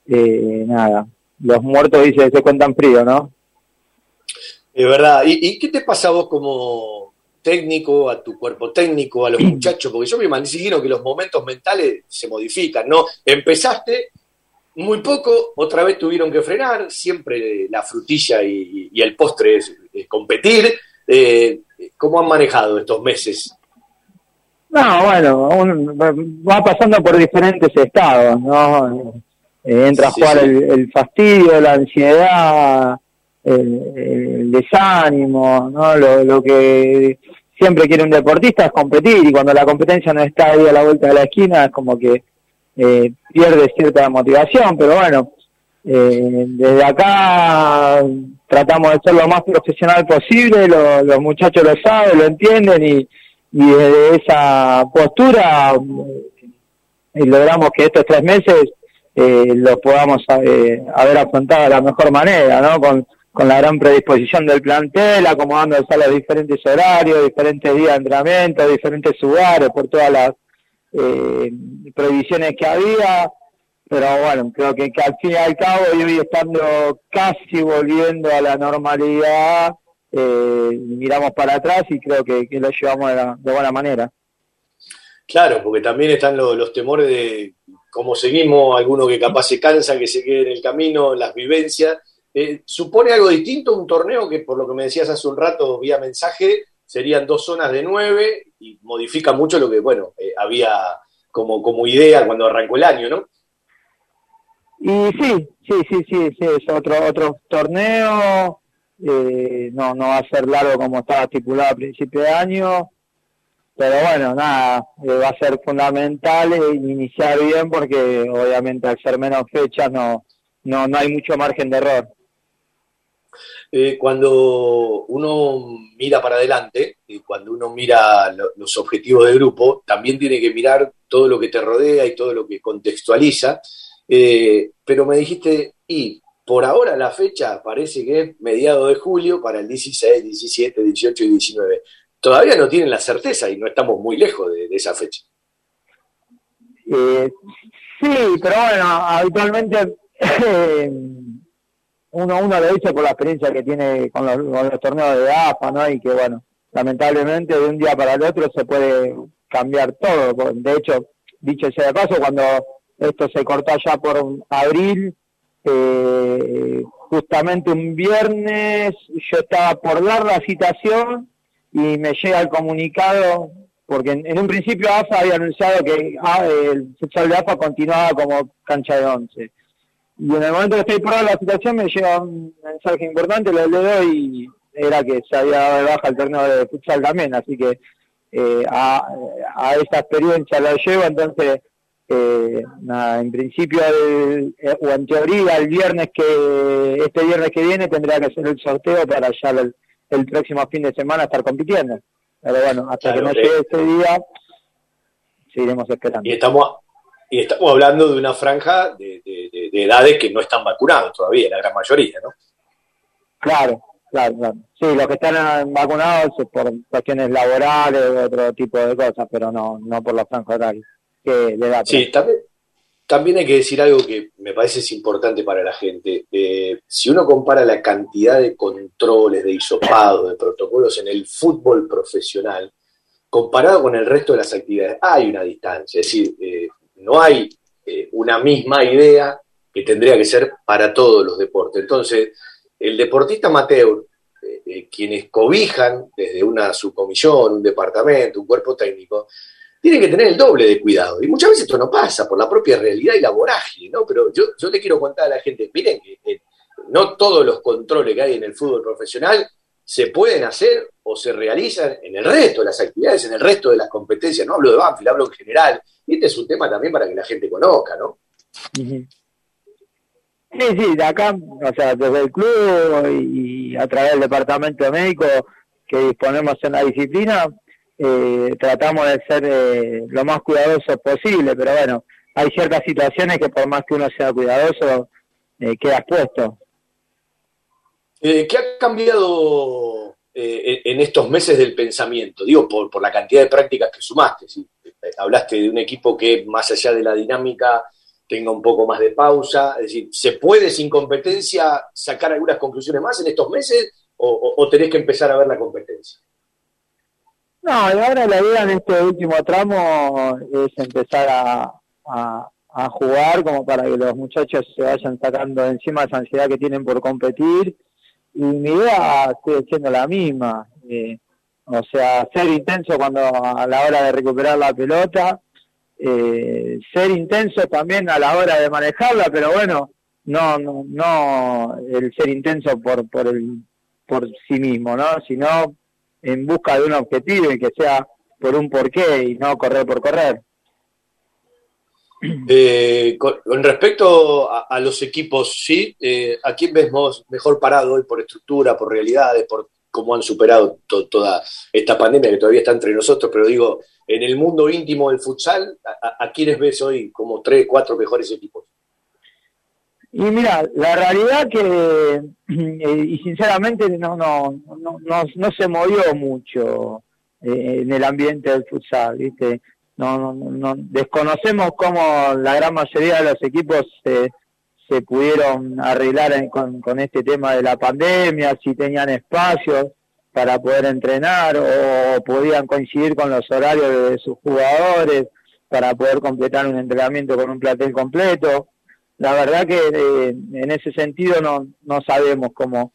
eh, nada, los muertos dice se cuentan frío, ¿no? Es verdad. ¿Y, y qué te pasa a vos como técnico, a tu cuerpo técnico, a los <clears throat> muchachos? Porque yo me imagino que los momentos mentales se modifican, ¿no? Empezaste muy poco, otra vez tuvieron que frenar, siempre la frutilla y, y el postre es, es competir. Eh, ¿Cómo han manejado estos meses? No, bueno, un- va pasando por diferentes estados, ¿no? Eh, entra Sí, a jugar sí. El, el fastidio, la ansiedad, el, el desánimo, ¿no? Lo, lo que siempre quiere un deportista es competir y cuando la competencia no está ahí a la vuelta de la esquina es como que eh, pierde cierta motivación, pero bueno, eh, desde acá tratamos de ser lo más profesional posible, lo- los muchachos lo saben, lo entienden y, desde esa postura eh, logramos que estos tres meses eh, los podamos eh, haber afrontado de la mejor manera, ¿no? Con, la gran predisposición del plantel, acomodándose a los diferentes horarios, diferentes días de entrenamiento, diferentes lugares, por todas las eh, prohibiciones que había, pero bueno, creo que, al fin y al cabo, hoy estando casi volviendo a la normalidad, eh, miramos para atrás y creo que, lo llevamos de, la- de buena manera. Claro, porque también están lo- los temores de cómo seguimos, alguno que capaz se cansa, que se quede en el camino, las vivencias. Eh, ¿Supone algo distinto un torneo que, por lo que me decías hace un rato vía mensaje, serían dos zonas de nueve y modifica mucho lo que, bueno, eh, había como, como idea cuando arrancó el año, ¿no? Y sí, sí, sí, sí, sí, es otro otro torneo, eh, no no va a ser largo como estaba estipulado a principio de año, pero bueno, nada, eh, va a ser fundamental eh, iniciar bien porque obviamente al ser menos fechas no no no hay mucho margen de error. Eh, cuando uno mira para adelante, y cuando uno mira lo- los objetivos del grupo, también tiene que mirar todo lo que te rodea y todo lo que contextualiza. Eh, pero me dijiste, y por ahora la fecha parece que es mediado de julio para el 16, 17, 18 y 19. Todavía no tienen la certeza y no estamos muy lejos de, esa fecha. Eh, sí, pero bueno, habitualmente eh, uno, uno lo dice por la experiencia que tiene con los, con los torneos de AFA, ¿no? Y que bueno, lamentablemente de un día para el otro se puede cambiar todo. De hecho, dicho sea de paso, cuando esto se cortó ya por abril, eh, justamente un viernes yo estaba por dar la citación y me llega el comunicado, porque en, un principio AFA había anunciado que ah, el futsal de AFA continuaba como cancha de once. Y en el momento que estoy por dar la citación me llega un mensaje importante, lo leo y era que se había dado baja el torneo de futsal también, así que eh, a, a esa experiencia lo llevo, entonces eh, nada, en principio el- eh, o en teoría el viernes que este viernes que viene tendría que ser el sorteo para ya el, el próximo fin de semana estar compitiendo. Pero bueno hasta Claro, que no llegue ese día seguiremos esperando. Y estamos, y estamos hablando de una franja de, de- de- de edades que no están vacunados todavía, la gran mayoría, ¿no? claro claro claro. Sí los que están vacunados es por cuestiones laborales otro tipo de cosas pero no no por los franjas horarios que de edad Sí, también, también hay que decir algo que me parece es importante para la gente. Eh, si uno compara la cantidad de controles, de hisopados, de protocolos en el fútbol profesional, comparado con el resto de las actividades, hay una distancia. Es decir, eh, no hay eh, una misma idea que tendría que ser para todos los deportes. Entonces, el deportista amateur, quienes cobijan desde una subcomisión, un departamento, un cuerpo técnico, tienen que tener el doble de cuidado. Y muchas veces esto no pasa por la propia realidad y la vorágine, ¿no? Pero yo, yo le quiero contar a la gente, miren que no todos los controles que hay en el fútbol profesional se pueden hacer o se realizan en el resto de las actividades, en el resto de las competencias. No hablo de Banfield, hablo en general. Y este es un tema también para que la gente conozca, ¿no? Sí, sí, de acá, o sea, desde el club y a través del departamento médico que disponemos en la disciplina, eh, tratamos de ser eh, lo más cuidadosos posible, pero bueno, hay ciertas situaciones que por más que uno sea cuidadoso, eh, queda expuesto. Eh, ¿Qué ha cambiado eh, en estos meses del pensamiento? Digo, por, la cantidad de prácticas que sumaste. Eh, Hablaste de un equipo que, más allá de la dinámica, tenga un poco más de pausa. Es decir, ¿se puede sin competencia sacar algunas conclusiones más en estos meses o tenés que empezar a ver la competencia? No, y ahora la idea en este último tramo es empezar a, a, jugar como para que los muchachos se vayan sacando de encima esa ansiedad que tienen por competir. Y mi idea sigue siendo la misma. eh, o sea, ser intenso cuando a la hora de recuperar la pelota, eh, ser intenso también a la hora de manejarla, pero bueno, no, no, no el ser intenso por, por, el, por sí mismo, ¿no? Sino en busca de un objetivo y que sea por un porqué y no correr por correr. <clears throat> Eh, con, respecto a, los equipos, ¿sí? Eh, ¿A quién ves mejor parado hoy por estructura, por realidades, por cómo han superado to- toda esta pandemia que todavía está entre nosotros? Pero digo, en el mundo íntimo del futsal, ¿a, a- a quiénes ves hoy como tres, cuatro mejores equipos? Y mira, la realidad que, eh, y sinceramente no, no, no, no, no se movió mucho eh, en el ambiente del futsal, ¿viste? No, no, no, no- desconocemos cómo la gran mayoría de los equipos se, se pudieron arreglar con, con este tema de la pandemia, si tenían espacios para poder entrenar o podían coincidir con los horarios de sus jugadores para poder completar un entrenamiento con un plantel completo la verdad que eh, en ese sentido no, no sabemos cómo,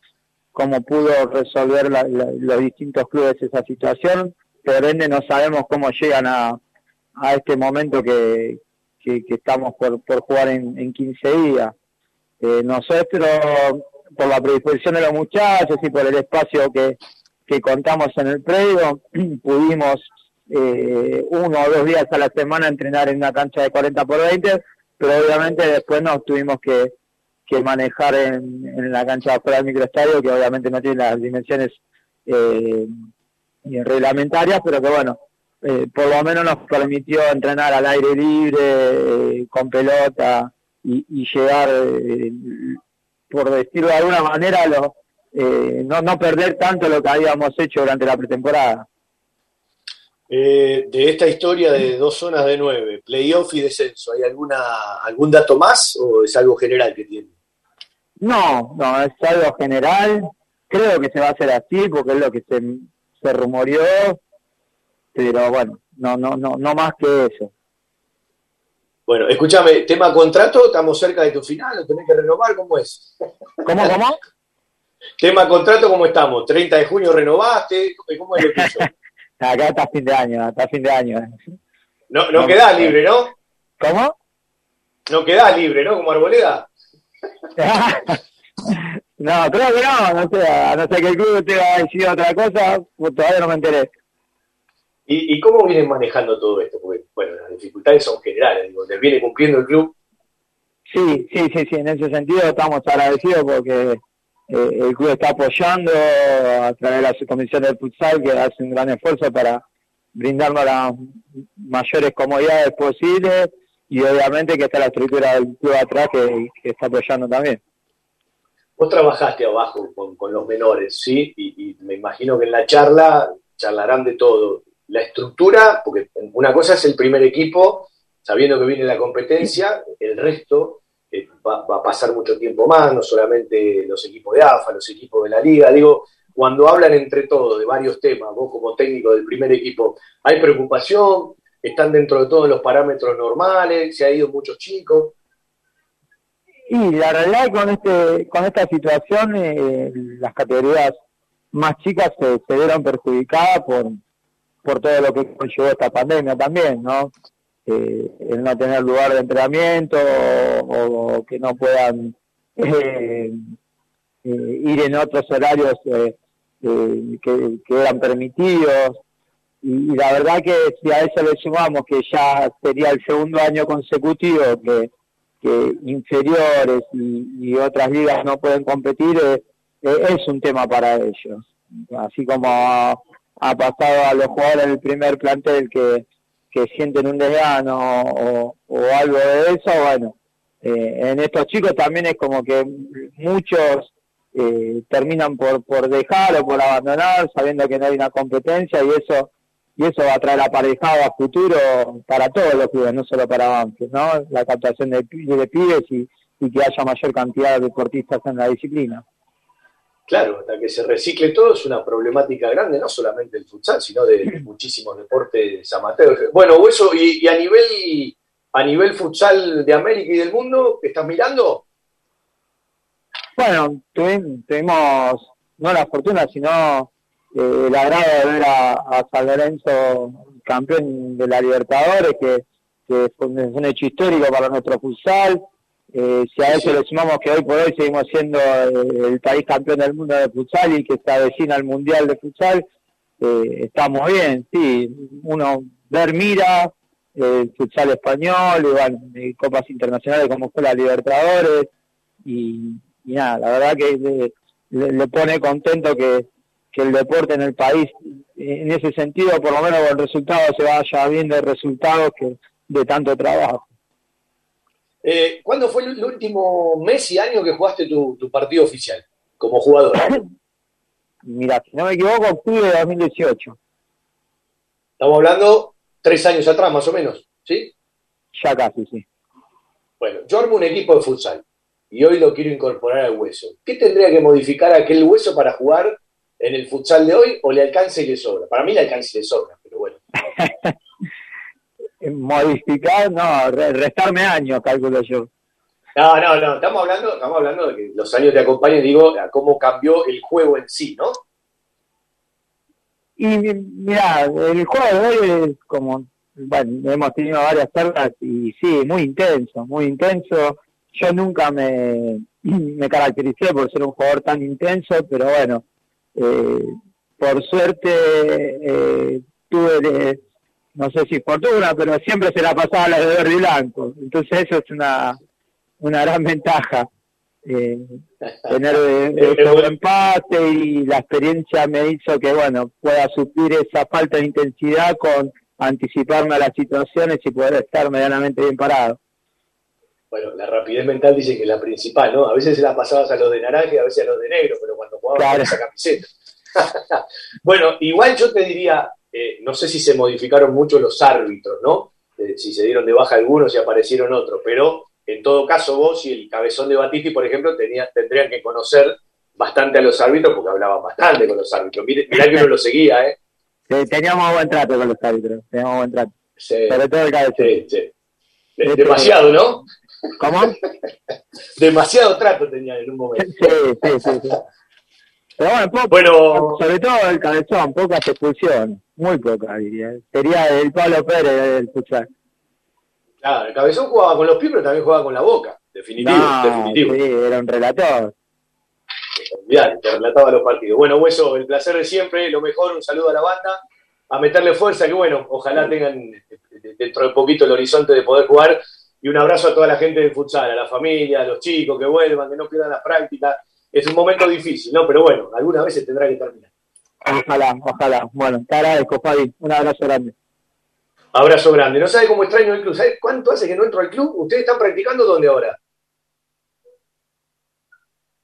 cómo pudo resolver los distintos clubes esa situación, por ende no sabemos cómo llegan a, a este momento que, que, que estamos por, por jugar en, en 15 días. Eh, nosotros, por la predisposición de los muchachos y por el espacio que, que contamos en el predio, <clears throat> pudimos eh, uno o dos días a la semana entrenar en una cancha de 40 por 20, pero obviamente después nos tuvimos que, que manejar en, en la cancha afuera del microestadio, que obviamente no tiene las dimensiones eh, reglamentarias, pero que bueno, eh, por lo menos nos permitió entrenar al aire libre, eh, con pelota y, llegar, eh, por decirlo de alguna manera, lo, eh, no, no perder tanto lo que habíamos hecho durante la pretemporada. Eh, de esta historia de dos zonas de nueve, playoff y descenso, ¿hay alguna algún dato más o es algo general que tiene? No, no, es algo general. Creo que se va a hacer así porque es lo que se, se rumoreó, pero bueno, no, no, no, no más que eso. Bueno, escúchame, tema contrato, estamos cerca de tu final, lo tenés que renovar, ¿cómo es? ¿Cómo, cómo? <laughs> tema contrato, ¿cómo estamos? ¿30 de junio renovaste? ¿Cómo es lo tuyo? <laughs> Acá hasta fin de año, hasta fin de año. No, no quedás libre, ¿no? ¿Cómo? No quedás libre, ¿no? Como Arboleda. <laughs> no, creo que no, no sé, a no ser que el club te haya decidido otra cosa, pues todavía no me enteré. ¿Y, ¿Y cómo vienen manejando todo esto? Porque, bueno, las dificultades son generales, digo, ¿les viene cumpliendo el club? Sí, sí, sí, sí, en ese sentido estamos agradecidos porque eh, el club está apoyando a través de la subcomisión del futsal que hace un gran esfuerzo para brindarnos las mayores comodidades posibles y obviamente que está la estructura del club atrás que, está apoyando también. Vos trabajaste abajo con, los menores, ¿sí? Y, me imagino que en la charla charlarán de todo. La estructura, porque una cosa es el primer equipo, sabiendo que viene la competencia, el resto eh, va, va, a pasar mucho tiempo más, no solamente los equipos de AFA, los equipos de la liga. Digo, cuando hablan entre todos de varios temas, vos como técnico del primer equipo, ¿hay preocupación? ¿Están dentro de todos los parámetros normales? ¿Se ha ido muchos chicos? Y la realidad con este con esta situación eh, las categorías más chicas se, se vieron perjudicadas por por todo lo que conllevó esta pandemia también, ¿no? Eh, el no tener lugar de entrenamiento o, que no puedan <laughs> eh, ir en otros horarios que, que, eran permitidos. Y, la verdad que si a eso le sumamos que ya sería el segundo año consecutivo que inferiores y, otras ligas no pueden competir, eh, eh, es un tema para ellos. Así como ha, pasado a los jugadores del primer plantel que, que sienten un desgano o, algo de eso, bueno, eh, en estos chicos también es como que muchos terminan por, por dejar o por abandonar sabiendo que no hay una competencia y eso y eso va a traer aparejado a futuro para todos los clubes, no solo para Banfield, ¿no? La captación de, de pibes y, y, que haya mayor cantidad de deportistas en la disciplina. Claro, hasta que se recicle todo es una problemática grande, no solamente el futsal, sino de muchísimos deportes amateurs. Bueno, eso, y, y a nivel a nivel futsal de América y del mundo, ¿estás mirando? Bueno, tuvimos, no la fortuna, sino eh, el agrado de ver a, a, San Lorenzo campeón de la Libertadores, que, que fue un, hecho histórico para nuestro futsal. Eh, si a eso le sumamos que hoy por hoy seguimos siendo eh, el país campeón del mundo de futsal y que está vecino al mundial de futsal, eh, estamos bien, sí. Uno ver mira el futsal español, y, copas internacionales como fue la Libertadores, y, y nada, la verdad que le, le pone contento que que el deporte en el país, en ese sentido, por lo menos con resultados se vaya viendo resultados que de tanto trabajo. Eh, ¿Cuándo fue el último mes y año que jugaste tu, tu partido oficial como jugador? Mira, si no me equivoco, octubre de 2018. Estamos hablando tres años atrás, más o menos, ¿sí? Ya casi, sí. Bueno, yo armo un equipo de futsal y hoy lo quiero incorporar al hueso. ¿Qué tendría que modificar aquel hueso para jugar en el futsal de hoy o le alcanza y le sobra? Para mí le alcanza y le sobra, pero bueno. <laughs> Modificar, no, restarme años, calculo yo. No, no, no, estamos hablando, estamos hablando de que los años te acompañan, digo, a cómo cambió el juego en sí, ¿no? Y mira, el juego de hoy es como, bueno, hemos tenido varias charlas y sí, muy intenso, muy intenso. Yo nunca me, me caractericé por ser un jugador tan intenso, pero bueno, eh, por suerte eh, tuve, no sé si fortuna, pero siempre se la pasaba la de verde y blanco. Entonces eso es una, una gran ventaja. eh, tener ese empate y la experiencia me hizo que, bueno, pueda suplir esa falta de intensidad con anticiparme a las situaciones y poder estar medianamente bien parado. Bueno, la rapidez mental dice que es la principal, ¿no? A veces se la pasabas a los de naranja y a veces a los de negro, pero cuando jugabas con esa camiseta. <laughs> bueno, igual yo te diría, eh, no sé si se modificaron mucho los árbitros, ¿no? Eh, si se dieron de baja algunos y aparecieron otros, pero en todo caso vos y el cabezón de Batista, por ejemplo, tenía, tendrían que conocer bastante a los árbitros porque hablaban bastante con los árbitros. Mirá que uno lo seguía, ¿eh? teníamos buen trato con los árbitros, teníamos buen trato. Sobre todo el cabezón. Sí, sí. Este, Demasiado, ¿no? ¿Cómo? <laughs> Demasiado trato tenía en un momento. Sí, sí, sí. Pero bueno, poco, sobre todo el cabezón, pocas expulsiones, muy pocas diría. Sería el Pablo Pérez el futsal. Claro, el cabezón jugaba con los pies, pero también jugaba con la boca, definitivo, definitivo. Sí, era un relator. Te relataba los partidos. Bueno, Hueso, el placer de siempre, lo mejor, un saludo a la banda, a meterle fuerza, que bueno, ojalá tengan dentro de poquito el horizonte de poder jugar y un abrazo a toda la gente del futsal, a la familia, a los chicos que vuelvan, que no pierdan las prácticas. Es un momento difícil, ¿no? Pero bueno, algunas veces tendrá que terminar. Ojalá, ojalá. Bueno, te agradezco, Fabi. Un abrazo grande. Abrazo grande. No sabe cómo extraño el club. ¿Sabe cuánto hace que no entro al club? ¿Ustedes están practicando dónde ahora?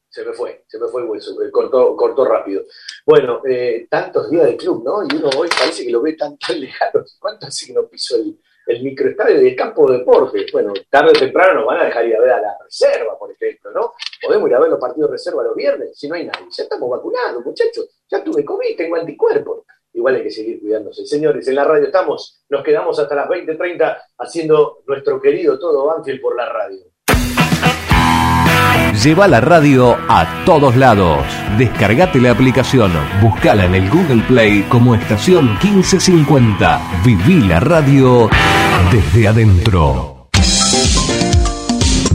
Se me fue, se me fue el hueso, cortó, cortó rápido. Bueno, eh, tantos días de club, ¿no? Y uno hoy parece que lo ve tan, tan lejano. ¿Cuánto hace que no piso el, el microestadio del campo de deportes. Bueno, tarde o temprano nos van a dejar ir a ver a la reserva, por ejemplo, ¿no? Podemos ir a ver los partidos de reserva los viernes, si no hay nadie. Ya estamos vacunados, muchachos. Ya tuve COVID, tengo anticuerpos. Igual hay que seguir cuidándose. Señores, en la radio estamos, nos quedamos hasta las 20.30 haciendo nuestro querido todo Banfield por la radio. Lleva la radio a todos lados. Descargate la aplicación, búscala en el Google Play como estación 1550. Viví la radio desde adentro.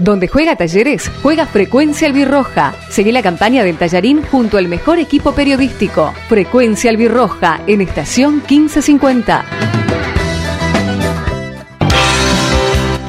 Donde juega Talleres, juega Frecuencia Albirroja. Seguí la campaña del Tallarín junto al mejor equipo periodístico. Frecuencia Albirroja en estación 1550.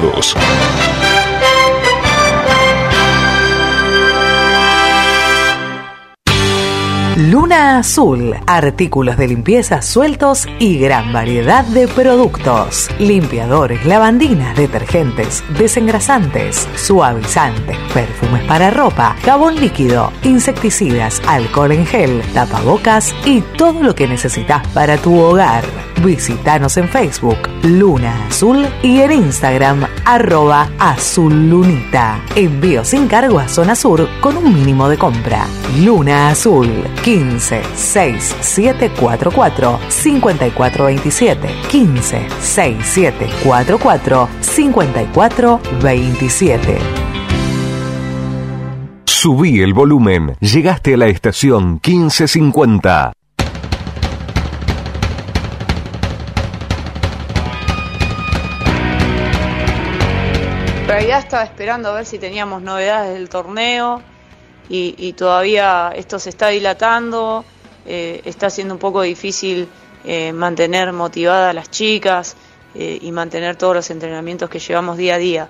resultados. Luna Azul, artículos de limpieza sueltos y gran variedad de productos. Limpiadores, lavandinas, detergentes, desengrasantes, suavizantes, perfumes para ropa, jabón líquido, insecticidas, alcohol en gel, tapabocas y todo lo que necesitas para tu hogar. Visítanos en Facebook Luna Azul y en Instagram arroba azullunita. Envío sin cargo a Zona Sur con un mínimo de compra. Luna Azul 15 6744 5427 15 6744 5427 Subí el volumen. Llegaste a la estación 1550. En realidad estaba esperando a ver si teníamos novedades del torneo y, y todavía esto se está dilatando, eh, está siendo un poco difícil eh, mantener motivadas a las chicas eh, y mantener todos los entrenamientos que llevamos día a día.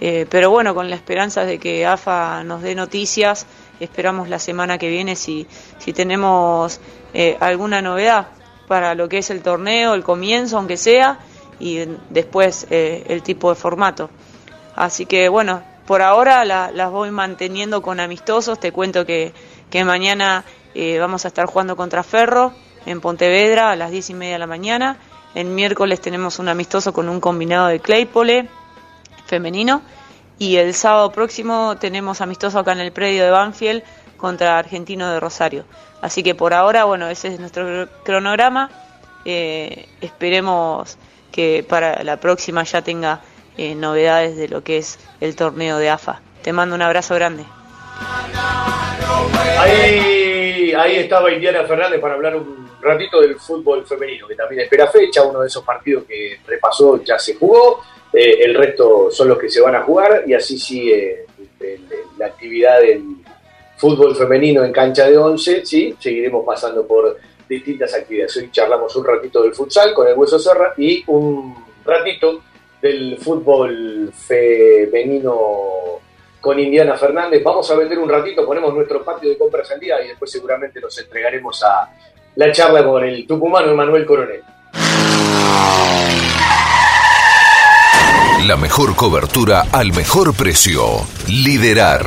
Eh, pero bueno, con la esperanza de que AFA nos dé noticias, esperamos la semana que viene si, si tenemos alguna novedad para lo que es el torneo, el comienzo, aunque sea, y después el tipo de formato. Así que bueno, por ahora la- las voy manteniendo con amistosos. Te cuento que, que mañana eh, vamos a estar jugando contra Ferro en Pontevedra a las 10 y media de la mañana. El miércoles tenemos un amistoso con un combinado de Claypole femenino. Y el sábado próximo tenemos amistoso acá en el predio de Banfield contra Argentino de Rosario. Así que por ahora, bueno, ese es nuestro cr- cronograma. Eh, esperemos que para la próxima ya tenga eh, novedades de lo que es el torneo de AFA. Te mando un abrazo grande. Ahí, ahí estaba Indiana Fernández para hablar un ratito del fútbol femenino, que también espera fecha, uno de esos partidos que repasó ya se jugó, eh, el resto son los que se van a jugar y así sigue el- la actividad del fútbol femenino en cancha de 11, ¿sí? seguiremos pasando por distintas actividades. Hoy charlamos un ratito del futsal con el Hueso Serra y un ratito del fútbol femenino con Indiana Fernández. Vamos a vender un ratito, ponemos nuestro patio de compras al día y después seguramente nos entregaremos a la charla con el tucumano Emanuel Coronel. La mejor cobertura al mejor precio. Liderar.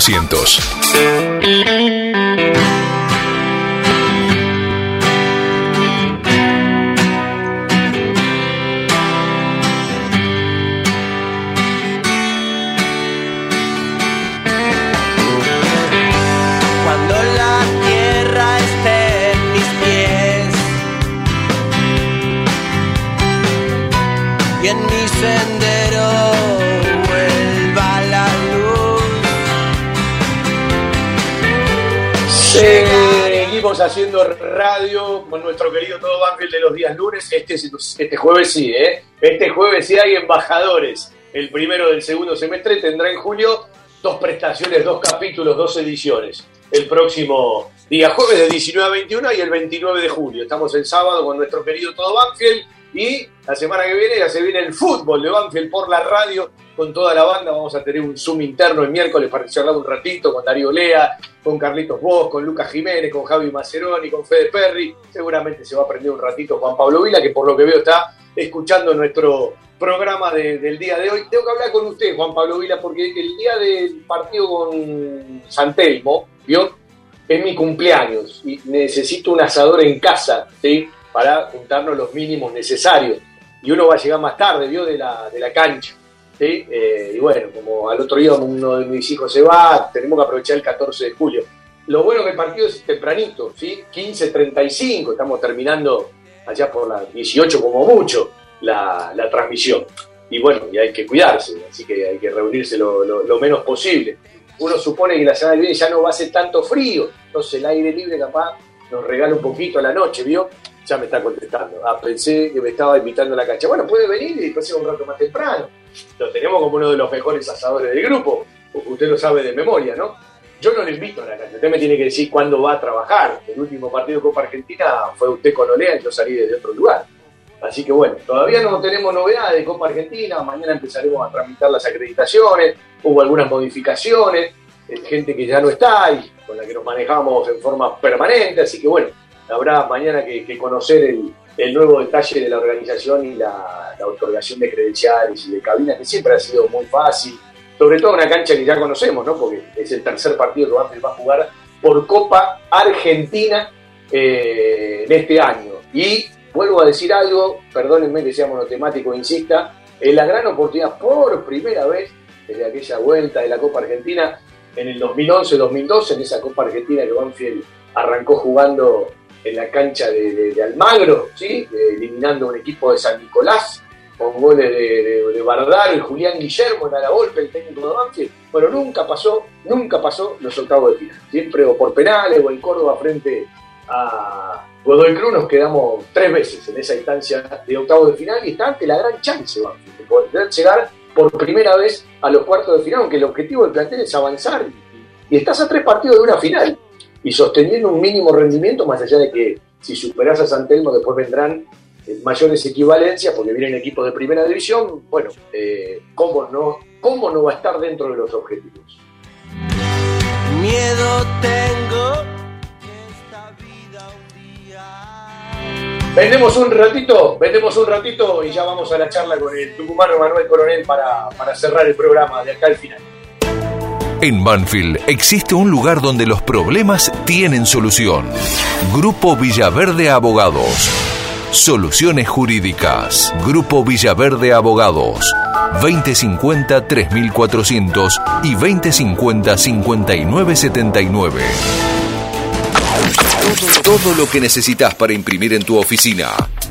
800. Haciendo radio con nuestro querido Todo Banfield de los días lunes. Este, este jueves sí, ¿eh? Este jueves sí hay embajadores. El primero del segundo semestre tendrá en julio dos prestaciones, dos capítulos, dos ediciones. El próximo día jueves de 19 a 21 y el 29 de julio. Estamos el sábado con nuestro querido Todo Banfield y la semana que viene ya se viene el fútbol de Banfield por la radio con toda la banda. Vamos a tener un Zoom interno el miércoles para charlar un ratito con Darío Lea, con Carlitos Vos, con Lucas Jiménez, con Javi Maceroni, con Fede Perry. Seguramente se va a aprender un ratito Juan Pablo Vila, que por lo que veo está escuchando nuestro programa de- del día de hoy. Tengo que hablar con usted, Juan Pablo Vila, porque el día del partido con San Telmo, ¿vio? Es mi cumpleaños y necesito un asador en casa, ¿sí? Para juntarnos los mínimos necesarios. Y uno va a llegar más tarde, vio, de la, de la cancha. ¿sí? Eh, y bueno, como al otro día uno de mis hijos se va, tenemos que aprovechar el 14 de julio. Lo bueno que el partido es tempranito, ¿sí? 15.35, estamos terminando allá por las 18 como mucho la, la transmisión. Y bueno, y hay que cuidarse, así que hay que reunirse lo, lo- menos posible. Uno supone que la semana que viene ya no va a ser tanto frío, entonces el aire libre capaz nos regala un poquito a la noche, ¿vio? Ya me está contestando. Ah, pensé que me estaba invitando a la cancha. Bueno, puede venir y después un rato más temprano. Lo tenemos como uno de los mejores asadores del grupo. Usted lo sabe de memoria, ¿no? Yo no le invito a la cancha. Usted me tiene que decir cuándo va a trabajar. El último partido de Copa Argentina fue usted con Olea y yo salí desde otro lugar. Así que bueno, todavía no tenemos novedades de Copa Argentina. Mañana empezaremos a tramitar las acreditaciones. Hubo algunas modificaciones. eh, Gente que ya no está y con la que nos manejamos en forma permanente. Así que bueno, habrá mañana que, conocer el, nuevo detalle de la organización y la, la otorgación de credenciales y de cabinas, que siempre ha sido muy fácil. Sobre todo una cancha que ya conocemos, ¿no? Porque es el tercer partido que Banfield va a jugar por Copa Argentina eh, en este año. Y vuelvo a decir algo, perdónenme que sea monotemático, insista, es la gran oportunidad por primera vez desde aquella vuelta de la Copa Argentina en el 2011-2012, en esa Copa Argentina que Banfield arrancó jugando en la cancha de, Almagro, ¿sí? Eliminando un equipo de San Nicolás con goles de, de, Bardaro y Julián Guillermo en la golpe, el técnico de Banfield. Bueno, nunca pasó, nunca pasó los octavos de final. Siempre o por penales o en Córdoba frente a Godoy Cruz nos quedamos tres veces en esa instancia de octavos de final y está ante la gran chance Banfield, de poder llegar por primera vez a los cuartos de final, aunque el objetivo del plantel es avanzar y estás a tres partidos de una final y sosteniendo un mínimo rendimiento, más allá de que si superás a San Telmo después vendrán eh, mayores equivalencias porque vienen equipos de primera división, bueno, eh, ¿cómo, no, ¿cómo no va a estar dentro de los objetivos? Miedo tengo. Vendemos un ratito, vendemos un ratito y ya vamos a la charla con el tucumano Manuel Coronel para, para cerrar el programa de acá al final. En Banfield existe un lugar donde los problemas tienen solución. Grupo Villaverde Abogados. Soluciones jurídicas. Grupo Villaverde Abogados. 2050-3400 y 2050-5979. Todo lo que necesitas para imprimir en tu oficina.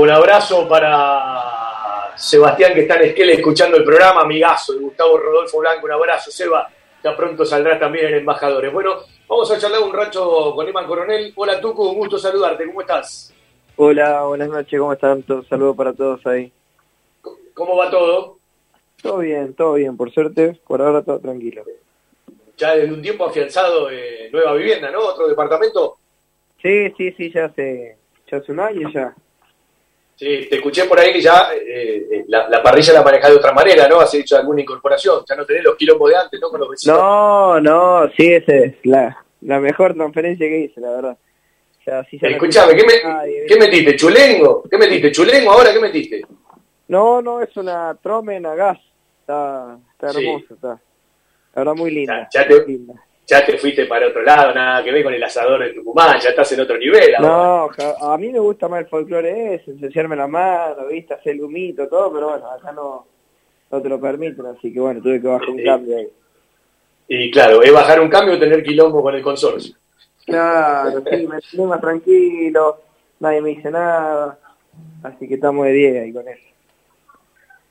Un abrazo para Sebastián que está en Esquel escuchando el programa, amigazo de Gustavo Rodolfo Blanco, un abrazo, Seba, ya pronto saldrá también en Embajadores. Bueno, vamos a charlar un rato con Eman Coronel. Hola Tuco, un gusto saludarte, ¿cómo estás? Hola, buenas noches, ¿cómo están? Un saludo para todos ahí. ¿Cómo va todo? Todo bien, todo bien, por suerte, por ahora todo tranquilo. Ya desde un tiempo afianzado eh, nueva vivienda, ¿no? Otro departamento. Sí, sí, sí, ya hace, ya hace un año ya. Sí, te escuché por ahí que ya eh, eh, la, la parrilla la manejás de otra manera, ¿no? Has hecho alguna incorporación, ya no tenés los quilombos de antes, ¿no? Con los vecinos. No, no, sí, esa es la, la mejor transferencia que hice, la verdad. Sí, ya no Escuchame, ¿qué, me- nadie, ¿qué metiste? ¿Chulengo? ¿Qué metiste? ¿Chulengo ahora? ¿Qué metiste? No, no, es una Tromen a gas. Está, está Sí. hermoso, está. La verdad, muy linda. Ya te, muy linda. ya te fuiste para otro lado, nada que ver con el asador de Tucumán, ya estás en otro nivel ahora. No, a mí me gusta más el folclore ese, ensuciarme la mano, viste, hacer el humito, todo, pero bueno, acá no, no te lo permiten, así que bueno, tuve que bajar un Sí. cambio ahí. Y claro, es bajar un cambio o tener quilombo con el consorcio. Claro, sí, me más tranquilo, nadie me dice nada, así que estamos de 10 ahí con eso.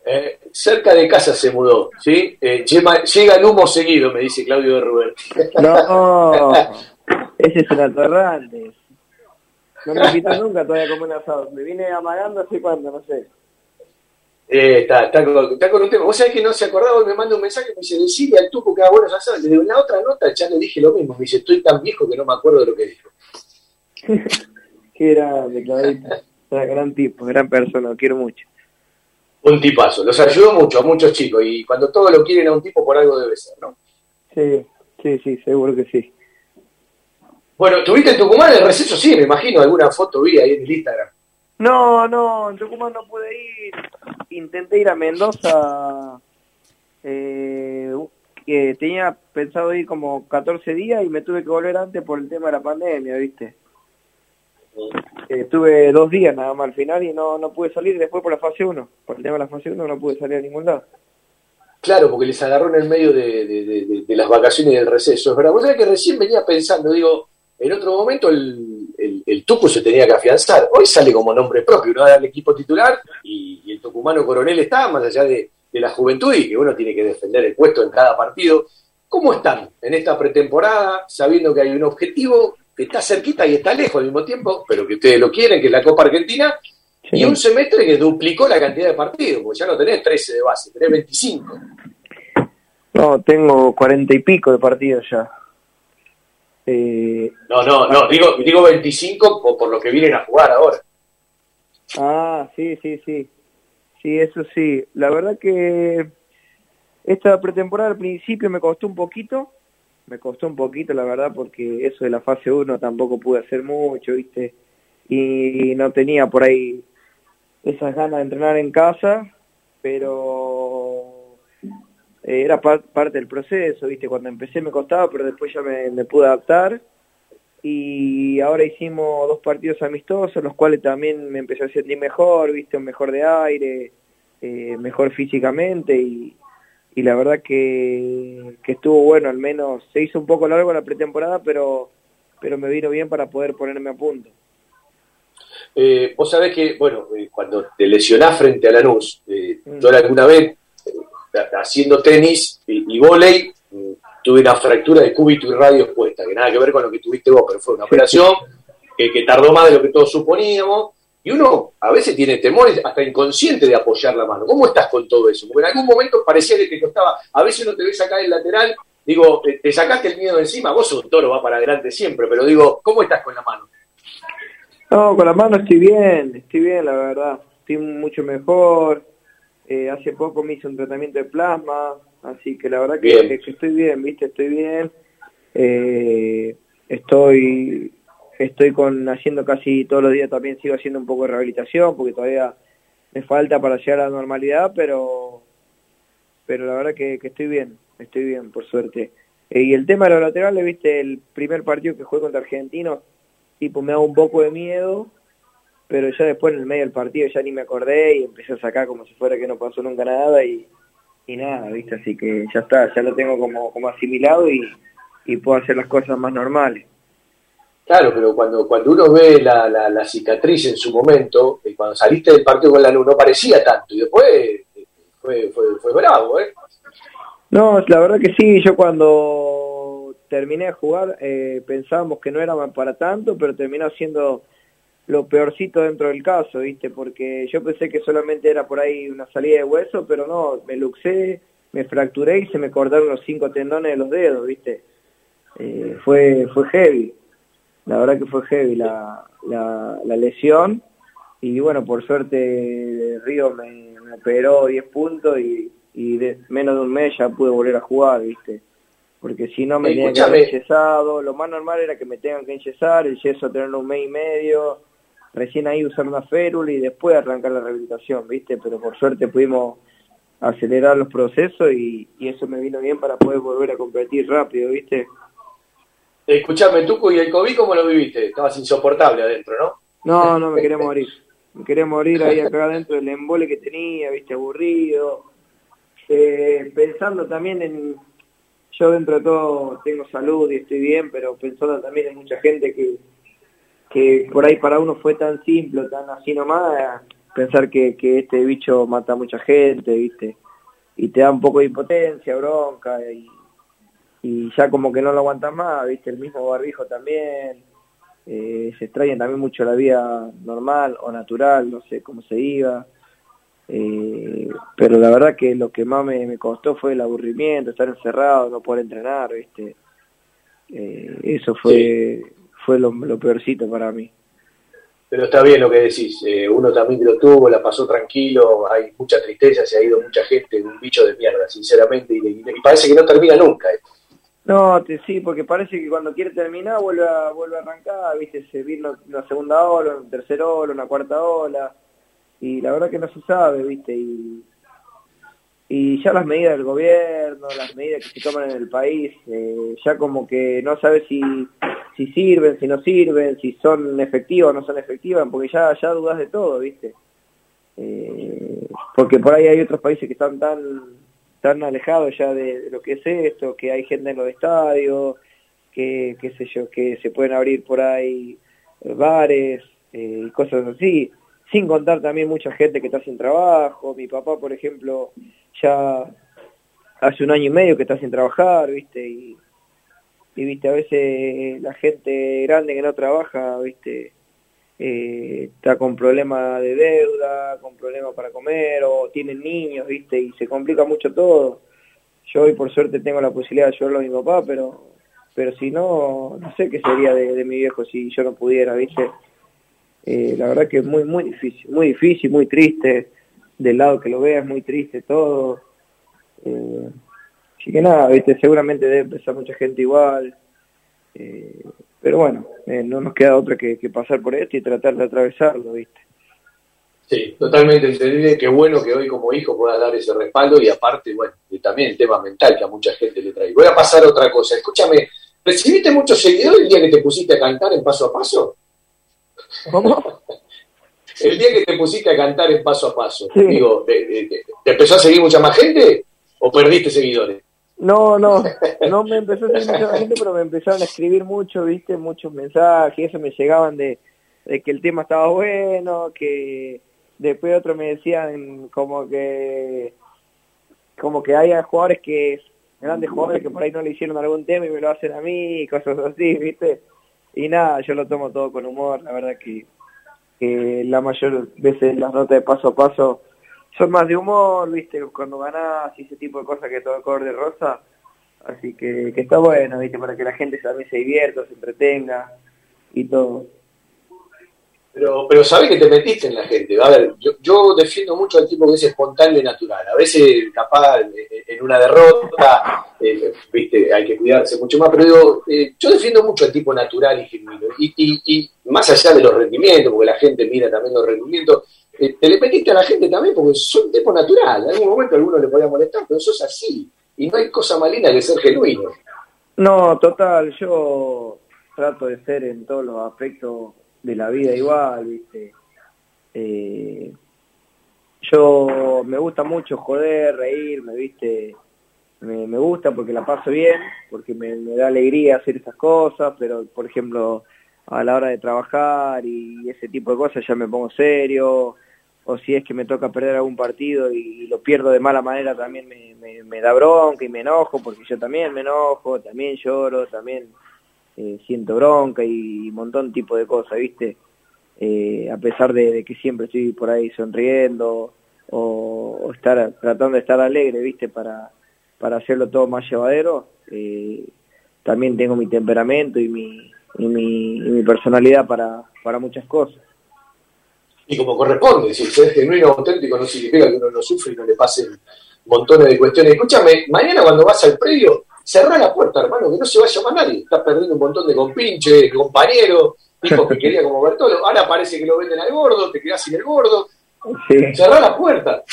Eh, cerca de casa se mudó, ¿sí? Eh, lleva- llega el humo seguido, me dice Claudio de Rubén. No, <laughs> ese es un atorrante. No me invitó nunca todavía como un asado. Me vine amagando hace cuándo, no sé. Eh, está, está, con, está con un tema. Vos sabés que no se acordaba, me manda un mensaje, me dice, decirle al tuco que haga buenos asados. En la otra nota ya le dije lo mismo. Me dice, estoy tan viejo que no me acuerdo de lo que dijo. <laughs> Qué grande, Claudito. Era gran tipo, gran persona, lo quiero mucho. Un tipazo. Los ayudó mucho a muchos chicos. Y cuando todos lo quieren a un tipo, por algo debe ser, ¿no? Sí, sí, sí, seguro que sí. Bueno, ¿tuviste en Tucumán el receso? Sí, me imagino. Alguna foto vi ahí en el Instagram. No, no, en Tucumán no pude ir. Intenté ir a Mendoza. Eh, que tenía pensado ir como 14 días y me tuve que volver antes por el tema de la pandemia, ¿viste? Eh, estuve dos días nada más al final y no, no pude salir después por la fase 1. Por el tema de la fase 1 no pude salir a ningún lado. Claro, porque les agarró en el medio de, de- las vacaciones y del receso. Es verdad, vos sabés que recién venía pensando, digo, en otro momento el, el, el Tucu se tenía que afianzar. Hoy sale como nombre propio, uno da al equipo titular y, y el tucumano coronel está, más allá de, de la juventud y que uno tiene que defender el puesto en cada partido. ¿Cómo están en esta pretemporada, sabiendo que hay un objetivo que está cerquita y está lejos al mismo tiempo, pero que ustedes lo quieren, que es la Copa Argentina, y un semestre que duplicó la cantidad de partidos, porque ya no tenés 13 de base, tenés 25. No, tengo cuarenta y pico de partidos ya. Eh, No, no, no, digo, digo 25 por, por lo que vienen a jugar ahora. Ah, sí, sí, sí. Sí, eso sí. La verdad que esta pretemporada al principio me costó un poquito. Me costó un poquito, la verdad, porque eso de la fase 1 tampoco pude hacer mucho, ¿viste? Y no tenía por ahí esas ganas de entrenar en casa, pero eh, era par- parte del proceso, ¿viste? Cuando empecé me costaba, pero después ya me, pude adaptar. Y ahora hicimos dos partidos amistosos, los cuales también me empecé a sentir mejor, ¿viste? Mejor de aire, eh, mejor físicamente y, y la verdad que, que estuvo bueno, al menos se hizo un poco largo la pretemporada, pero, pero me vino bien para poder ponerme a punto. Eh, vos sabés que, bueno, eh, cuando te lesionás frente a Lanús, eh, yo alguna vez, eh, haciendo tenis y, y vóley, mm, tuve una fractura de cúbito y radio expuesta, que nada que ver con lo que tuviste vos, pero fue una <laughs> operación que, que tardó más de lo que todos suponíamos, y uno a veces tiene temores hasta inconsciente de apoyar la mano. ¿Cómo estás con todo eso? Porque en algún momento parecía que te costaba, a veces uno te ves acá en el lateral, digo, te, te sacaste el miedo de encima, vos sos un toro, va para adelante siempre, pero digo, ¿cómo estás con la mano? No, con la mano estoy bien, estoy bien, la verdad. Estoy mucho mejor. Eh, hace poco me hice un tratamiento de plasma, así que la verdad que, que estoy bien, ¿viste? Estoy bien. Eh, estoy estoy con haciendo casi todos los días también sigo haciendo un poco de rehabilitación porque todavía me falta para llegar a la normalidad, pero pero la verdad que, que estoy bien, estoy bien, por suerte. Eh, y el tema de los laterales, viste, el primer partido que jugué contra Argentinos, tipo me da un poco de miedo, pero ya después en el medio del partido ya ni me acordé y empecé a sacar como si fuera que no pasó nunca nada y, y nada, viste, así que ya está, ya lo tengo como, como asimilado y, y puedo hacer las cosas más normales. Claro, pero cuando, cuando uno ve la, la, cicatriz en su momento, eh, cuando saliste del partido con la luz, no parecía tanto, y después eh, fue, fue, fue bravo, ¿eh? No, la verdad que sí, yo cuando terminé de jugar eh, pensábamos que no era para tanto, pero terminó siendo lo peorcito dentro del caso, ¿viste? Porque yo pensé que solamente era por ahí una salida de hueso, pero no, me luxé, me fracturé y se me cortaron los cinco tendones de los dedos, ¿viste? Eh, fue, fue heavy, la verdad que fue heavy la, la, la lesión y bueno, por suerte Río me, me operó 10 puntos y, y de menos de un mes ya pude volver a jugar, ¿viste? Porque si no me tenían que haber enyesado, lo más normal era que me tengan que enyesar, el yeso tenerlo un mes y medio, recién ahí usar una férula y después arrancar la rehabilitación, ¿viste? Pero por suerte pudimos acelerar los procesos y, y eso me vino bien para poder volver a competir rápido, ¿viste? Escuchame, Tuco, ¿y el COVID cómo lo viviste? Estabas insoportable adentro, ¿no? No, no, me quería morir. Me quería morir ahí acá adentro del embole que tenía, viste, aburrido. Eh, pensando también en, yo dentro de todo tengo salud y estoy bien, pero pensando también en mucha gente que, que por ahí para uno fue tan simple, tan así nomás, pensar que, que este bicho mata a mucha gente, viste, y te da un poco de impotencia, bronca, y, y ya como que no lo aguantas más, viste, el mismo barbijo también, eh, se extraña también mucho la vida normal o natural, no sé cómo se iba. Eh, pero la verdad que lo que más me, me costó fue el aburrimiento, estar encerrado, no poder entrenar, ¿viste? Eh, eso fue, fue lo, lo peorcito para mí. Pero está bien lo que decís, uno también lo tuvo, la pasó tranquilo, hay mucha tristeza, se ha ido mucha gente, un bicho de mierda, sinceramente, y, y parece que no termina nunca. esto. No, te, sí, porque parece que cuando quiere terminar vuelve a, vuelve a arrancar, viste, se vino una segunda ola, una tercera ola, una cuarta ola, y la verdad que no se sabe, viste, y, y ya las medidas del gobierno, las medidas que se toman en el país, eh, ya como que no sabes si, si sirven, si no sirven, si son efectivas o no son efectivas, porque ya, ya dudas de todo, viste. Eh, porque por ahí hay otros países que están tan tan alejados ya de, de lo que es esto, que hay gente en los estadios, que qué sé yo, que se pueden abrir por ahí eh, bares eh, y cosas así, sin contar también mucha gente que está sin trabajo, mi papá por ejemplo ya hace un año y medio que está sin trabajar, viste, y, y viste, a veces la gente grande que no trabaja, viste, eh, está con problemas de deuda, con problemas para comer, o tienen niños, viste, y se complica mucho todo. Yo hoy por suerte tengo la posibilidad de ayudarlo a mi papá, pero pero si no, no sé qué sería de, de mi viejo si yo no pudiera, viste. Eh, la verdad que es muy, muy difícil, muy difícil, muy triste, del lado que lo veas, muy triste todo. Eh, así que nada, viste, seguramente debe empezar mucha gente igual. Eh, pero bueno, eh, no nos queda otra que, que pasar por esto y tratar de atravesarlo, ¿viste? Sí, totalmente entendible. Qué bueno que hoy como hijo pueda dar ese respaldo y aparte, bueno, y también el tema mental que a mucha gente le trae. Voy a pasar a otra cosa. Escúchame, ¿recibiste muchos seguidores el día que te pusiste a cantar en paso a paso? ¿Cómo? <laughs> El día que te pusiste a cantar en paso a paso, Sí. digo, ¿te, te- te empezó a seguir mucha más gente o perdiste seguidores? No, no, <laughs> no me empezó a seguir mucha gente, pero me empezaron a escribir mucho, viste, muchos mensajes, y eso me llegaban de, de que el tema estaba bueno, que después otros me decían como que como que hay jugadores que, grandes jugadores que por ahí no le hicieron algún tema y me lo hacen a mí, y cosas así, viste, y nada, yo lo tomo todo con humor, la verdad que, que la mayor veces las notas de paso a paso son más de humor, viste, cuando ganás y ese tipo de cosas que todo el color de rosa, así que, que está bueno, viste, para que la gente también se divierta, se entretenga y todo. Pero, pero sabés que te metiste en la gente. A ver, yo, yo defiendo mucho al tipo que es espontáneo y natural. A veces, capaz, eh, en una derrota, eh, viste, hay que cuidarse mucho más. Pero digo, eh, yo defiendo mucho al tipo natural y genuino. Y, y, y más allá de los rendimientos, porque la gente mira también los rendimientos, eh, te le metiste a la gente también porque sos un tipo natural. En algún momento a alguno le podía molestar, pero sos así. Y no hay cosa más linda que ser genuino. No, total, yo trato de ser en todos los aspectos de la vida igual, viste. Eh, yo me gusta mucho joder, reírme, viste. Me, me gusta porque la paso bien, porque me, me da alegría hacer estas cosas, pero por ejemplo a la hora de trabajar y ese tipo de cosas ya me pongo serio, o si es que me toca perder algún partido y lo pierdo de mala manera también me, me, da bronca y me enojo, porque yo también me enojo, también lloro, también eh, siento bronca y un montón tipo de cosas, ¿viste? Eh, a pesar de, que siempre estoy por ahí sonriendo o, o estar tratando de estar alegre, ¿viste? Para, para hacerlo todo más llevadero, eh, también tengo mi temperamento y mi, y mi, y mi personalidad para, para muchas cosas. Y como corresponde, si ser genuino o auténtico no significa que uno no sufre y no le pasen montones de cuestiones. Escúchame, mañana cuando vas al predio, cerrá la puerta, hermano, que no se vaya más nadie. Estás perdiendo un montón de compinches, compañeros, hijos que quería como Bertolo. Ahora parece que lo venden al gordo, te quedás sin el gordo. Sí. Cerrá la puerta.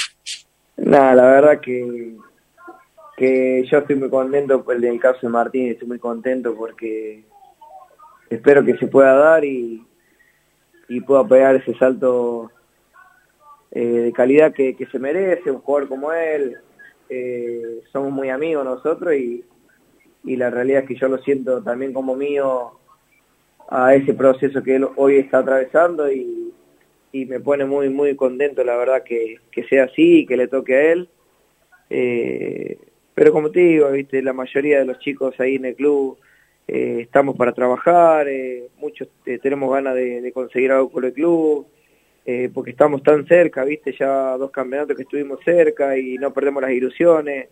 Nada, la verdad que, que yo estoy muy contento por el del caso de Martín, estoy muy contento porque espero que se pueda dar y, y pueda pegar ese salto eh, de calidad que, que se merece, un jugador como él. Eh, somos muy amigos nosotros y, y la realidad es que yo lo siento también como mío a ese proceso que él hoy está atravesando y, y me pone muy muy contento la verdad que, que sea así y que le toque a él. Eh, pero como te digo, viste, la mayoría de los chicos ahí en el club eh, estamos para trabajar, eh, muchos eh, tenemos ganas de, de conseguir algo con el club, eh, porque estamos tan cerca, viste, ya dos campeonatos que estuvimos cerca y no perdemos las ilusiones.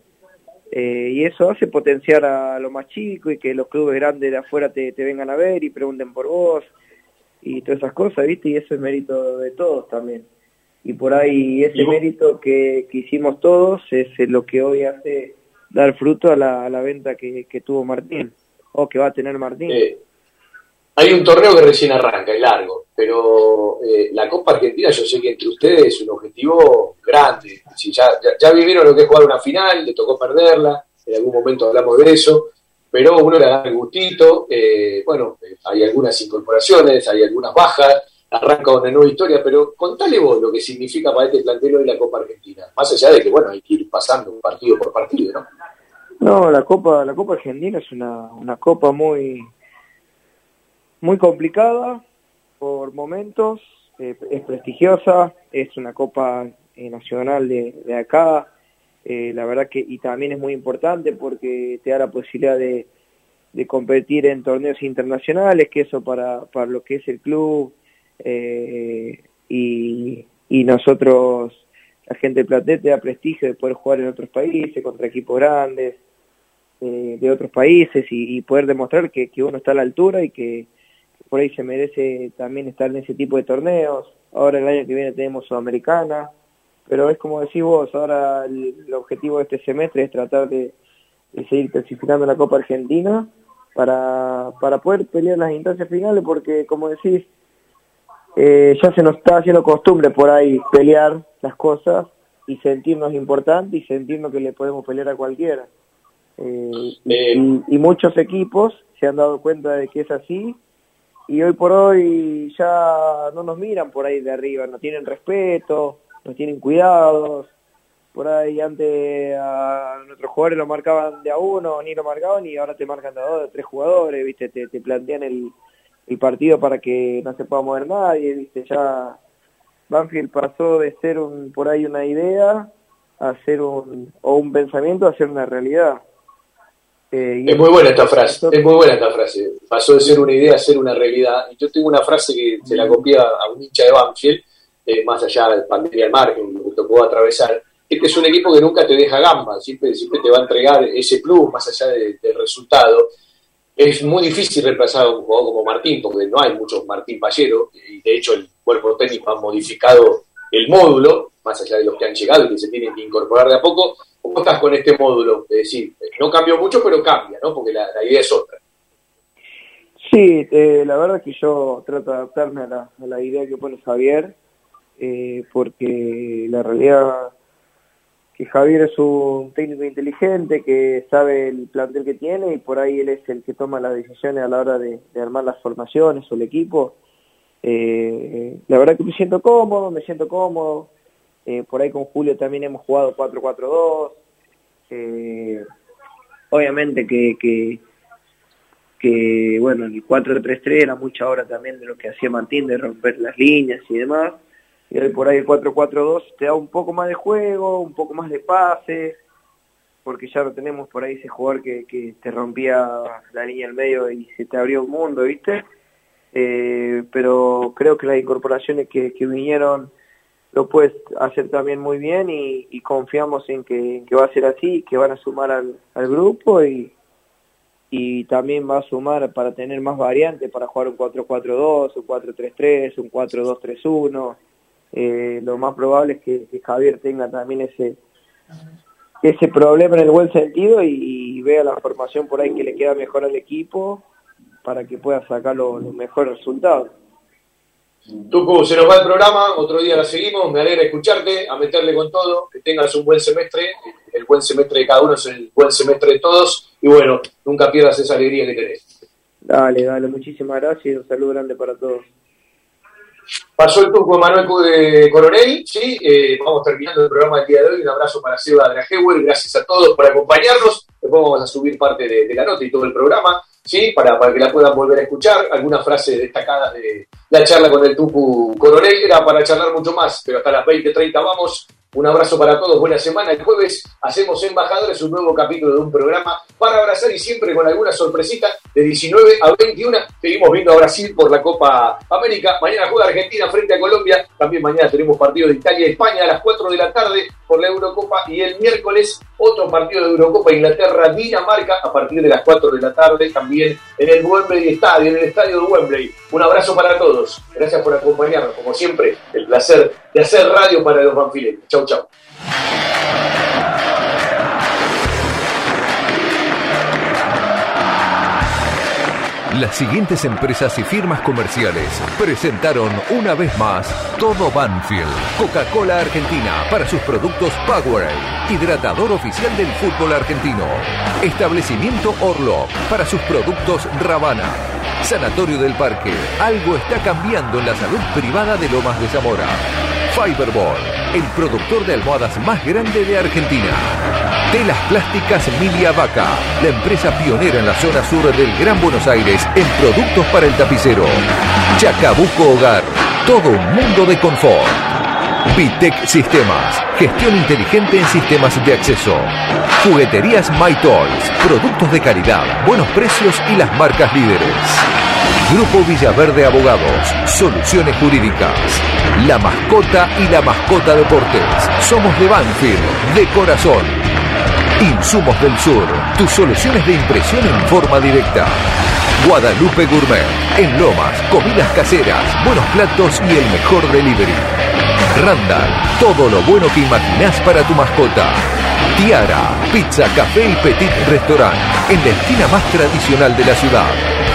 Eh, y eso hace potenciar a lo más chico y que los clubes grandes de afuera te, te vengan a ver y pregunten por vos y todas esas cosas, ¿viste? Y eso es mérito de todos también. Y por ahí ese mérito que, que hicimos todos es lo que hoy hace dar fruto a la, a la venta que, que tuvo Martín, o que va a tener Martín. Eh, hay un torneo que recién arranca, es largo, pero eh, la Copa Argentina yo sé que entre ustedes es un objetivo grande. Si ya, ya, vivieron lo que es jugar una final, le tocó perderla, en algún momento hablamos de eso, pero uno le da el gustito, eh, bueno, eh, hay algunas incorporaciones, hay algunas bajas, arranca una nueva historia, pero contale vos lo que significa para este plantel hoy la Copa Argentina, más allá de que, bueno, hay que ir pasando partido por partido, ¿no? No, la Copa, la Copa Argentina es una, una copa muy, muy complicada por momentos, eh, es prestigiosa, es una copa eh, nacional de, de acá, eh, la verdad que y también es muy importante porque te da la posibilidad de, de competir en torneos internacionales, que eso para, para lo que es el club y, y nosotros, la gente de Platet te da prestigio de poder jugar en otros países, contra equipos grandes, eh, de otros países y, poder demostrar que, que uno está a la altura y que por ahí se merece también estar en ese tipo de torneos. Ahora el año que viene tenemos Sudamericana, pero es como decís vos, ahora el, el objetivo de este semestre es tratar de, de seguir clasificando la Copa Argentina para, para poder pelear las instancias finales, porque como decís, eh, ya se nos está haciendo costumbre por ahí pelear las cosas y sentirnos importantes y sentirnos que le podemos pelear a cualquiera. Eh, y, muchos equipos se han dado cuenta de que es así y hoy por hoy ya no nos miran por ahí de arriba, no tienen respeto, no tienen cuidados. Por ahí antes a nuestros jugadores lo marcaban de a uno, ni lo marcaban y ahora te marcan de a dos, de tres jugadores, viste, te, te plantean el, el partido para que no se pueda mover nadie, viste, ya Banfield pasó de ser un, por ahí una idea a ser un, o un pensamiento a ser una realidad. Eh, Es muy buena esta frase, es muy buena esta frase. Pasó de ser una idea a ser una realidad. Y yo tengo una frase que se la copié a un hincha de Banfield, eh, más allá del pandemia al margen, lo que tocó atravesar. Este es un equipo que nunca te deja gamba, siempre, siempre te va a entregar ese plus más allá de- del resultado. Es muy difícil reemplazar a un jugador como Martín, porque no hay muchos Martín Pallero, y de hecho el cuerpo técnico ha modificado el módulo, más allá de los que han llegado y que se tienen que incorporar de a poco. ¿Cómo estás con este módulo? Es decir, no cambió mucho, pero cambia, ¿no? Porque la, idea es otra. Sí, eh, la verdad que yo trato de adaptarme a la, a la idea que pone Javier, eh, porque la realidad que Javier es un técnico inteligente, que sabe el plantel que tiene y por ahí él es el que toma las decisiones a la hora de, de armar las formaciones o el equipo. Eh, la verdad que me siento cómodo, me siento cómodo. Eh, por ahí con Julio también hemos jugado 4-4-2. Eh, obviamente que, que, que, bueno, el 4-3-3 era mucha hora también de lo que hacía Martín, de romper las líneas y demás. Y hoy por ahí el 4-4-2 te da un poco más de juego, un poco más de pases, porque ya no tenemos por ahí ese jugador que, que te rompía la línea al medio y se te abrió un mundo, ¿viste? Eh, pero creo que las incorporaciones que, que vinieron lo puedes hacer también muy bien y, y confiamos en que, que va a ser así, que van a sumar al, al grupo y, y también va a sumar para tener más variantes, para jugar un 4-4-2, un 4-3-3, un 4-2-3-1. Eh, lo más probable es que, que Javier tenga también ese ese problema en el buen sentido y, y vea la formación por ahí que le queda mejor al equipo para que pueda sacar lo- los mejores resultados. Tucu, se nos va el programa, otro día la seguimos, me alegra escucharte, a meterle con todo, que tengas un buen semestre, el buen semestre de cada uno es el buen semestre de todos, y bueno, nunca pierdas esa alegría que tenés. Dale, dale, muchísimas gracias y un saludo grande para todos. Pasó el turco Manuel Cu- de Coronel, sí, eh, vamos terminando el programa del día de hoy, un abrazo para Seba Drageuer, gracias a todos por acompañarnos, después vamos a subir parte de, de la nota y todo el programa, sí, para, para que la puedan volver a escuchar, algunas frases destacadas de la charla con el Tucu Coronel, era para charlar mucho más, pero hasta las 20.30 vamos, Un abrazo para todos, buena semana. El jueves hacemos Embajadores, un nuevo capítulo de un programa para abrazar y siempre con alguna sorpresita de 19 a 21. Seguimos viendo a Brasil por la Copa América. Mañana juega Argentina frente a Colombia. También mañana tenemos partido de Italia y España a las 4 de la tarde por la Eurocopa. Y el miércoles otro partido de Eurocopa Inglaterra-Dinamarca a partir de las 4 de la tarde también en el Wembley Estadio, en el estadio de Wembley. Un abrazo para todos. Gracias por acompañarnos. Como siempre, el placer de hacer radio para los banfileños. Chau, chau. Las siguientes empresas y firmas comerciales presentaron una vez más todo Banfield. Coca-Cola Argentina para sus productos Powerade, hidratador oficial del fútbol argentino. Establecimiento Orlo para sus productos Ravana. Sanatorio del Parque, algo está cambiando en la salud privada de Lomas de Zamora. Fiberboard, el productor de almohadas más grande de Argentina. Telas Plásticas Milia Vaca, la empresa pionera en la zona sur del Gran Buenos Aires en productos para el tapicero. Chacabuco Hogar, todo un mundo de confort. Vitec Sistemas, gestión inteligente en sistemas de acceso. Jugueterías My Toys, productos de calidad, buenos precios y las marcas líderes. Grupo Villaverde Abogados, soluciones jurídicas. La mascota y la mascota deportes. Somos de Banfield, de corazón. Insumos del Sur, tus soluciones de impresión en forma directa. Guadalupe Gourmet, en Lomas, comidas caseras, buenos platos y el mejor delivery. Randall, todo lo bueno que imaginás para tu mascota. Tiara, pizza, café y petit restaurant, en la esquina más tradicional de la ciudad.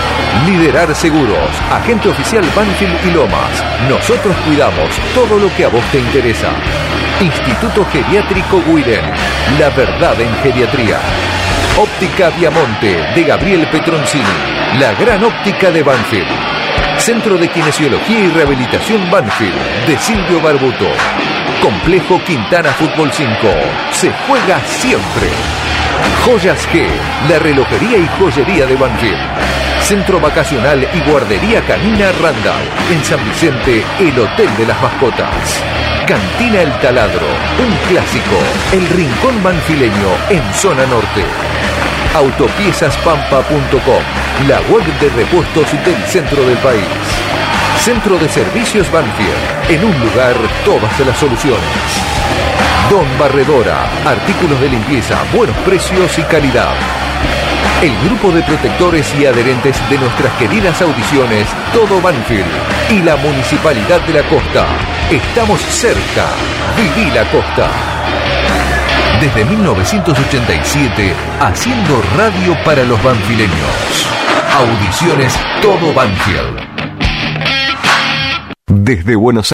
Liderar Seguros, agente oficial Banfield y Lomas. Nosotros cuidamos todo lo que a vos te interesa. Instituto Geriátrico Guiden, la verdad en geriatría. Óptica Viamonte de Gabriel Petroncini, la gran óptica de Banfield. Centro de Kinesiología y Rehabilitación Banfield de Silvio Barbuto. Complejo Quintana Fútbol 5. Se juega siempre. Joyas G, la relojería y joyería de Banfield. Centro Vacacional y Guardería Canina Randall. En San Vicente, el Hotel de las Mascotas. Cantina El Taladro, un clásico. El Rincón Banfileño en zona norte. Autopiezaspampa.com, la web de repuestos del centro del país. Centro de Servicios Banfield, en un lugar todas las soluciones. Don Barredora, artículos de limpieza, buenos precios y calidad. El grupo de protectores y adherentes de nuestras queridas audiciones, Todo Banfield y la Municipalidad de la Costa. Estamos cerca. Viví la Costa. Desde 1987, haciendo radio para los banfileños. Audiciones Todo Banfield. Desde Buenos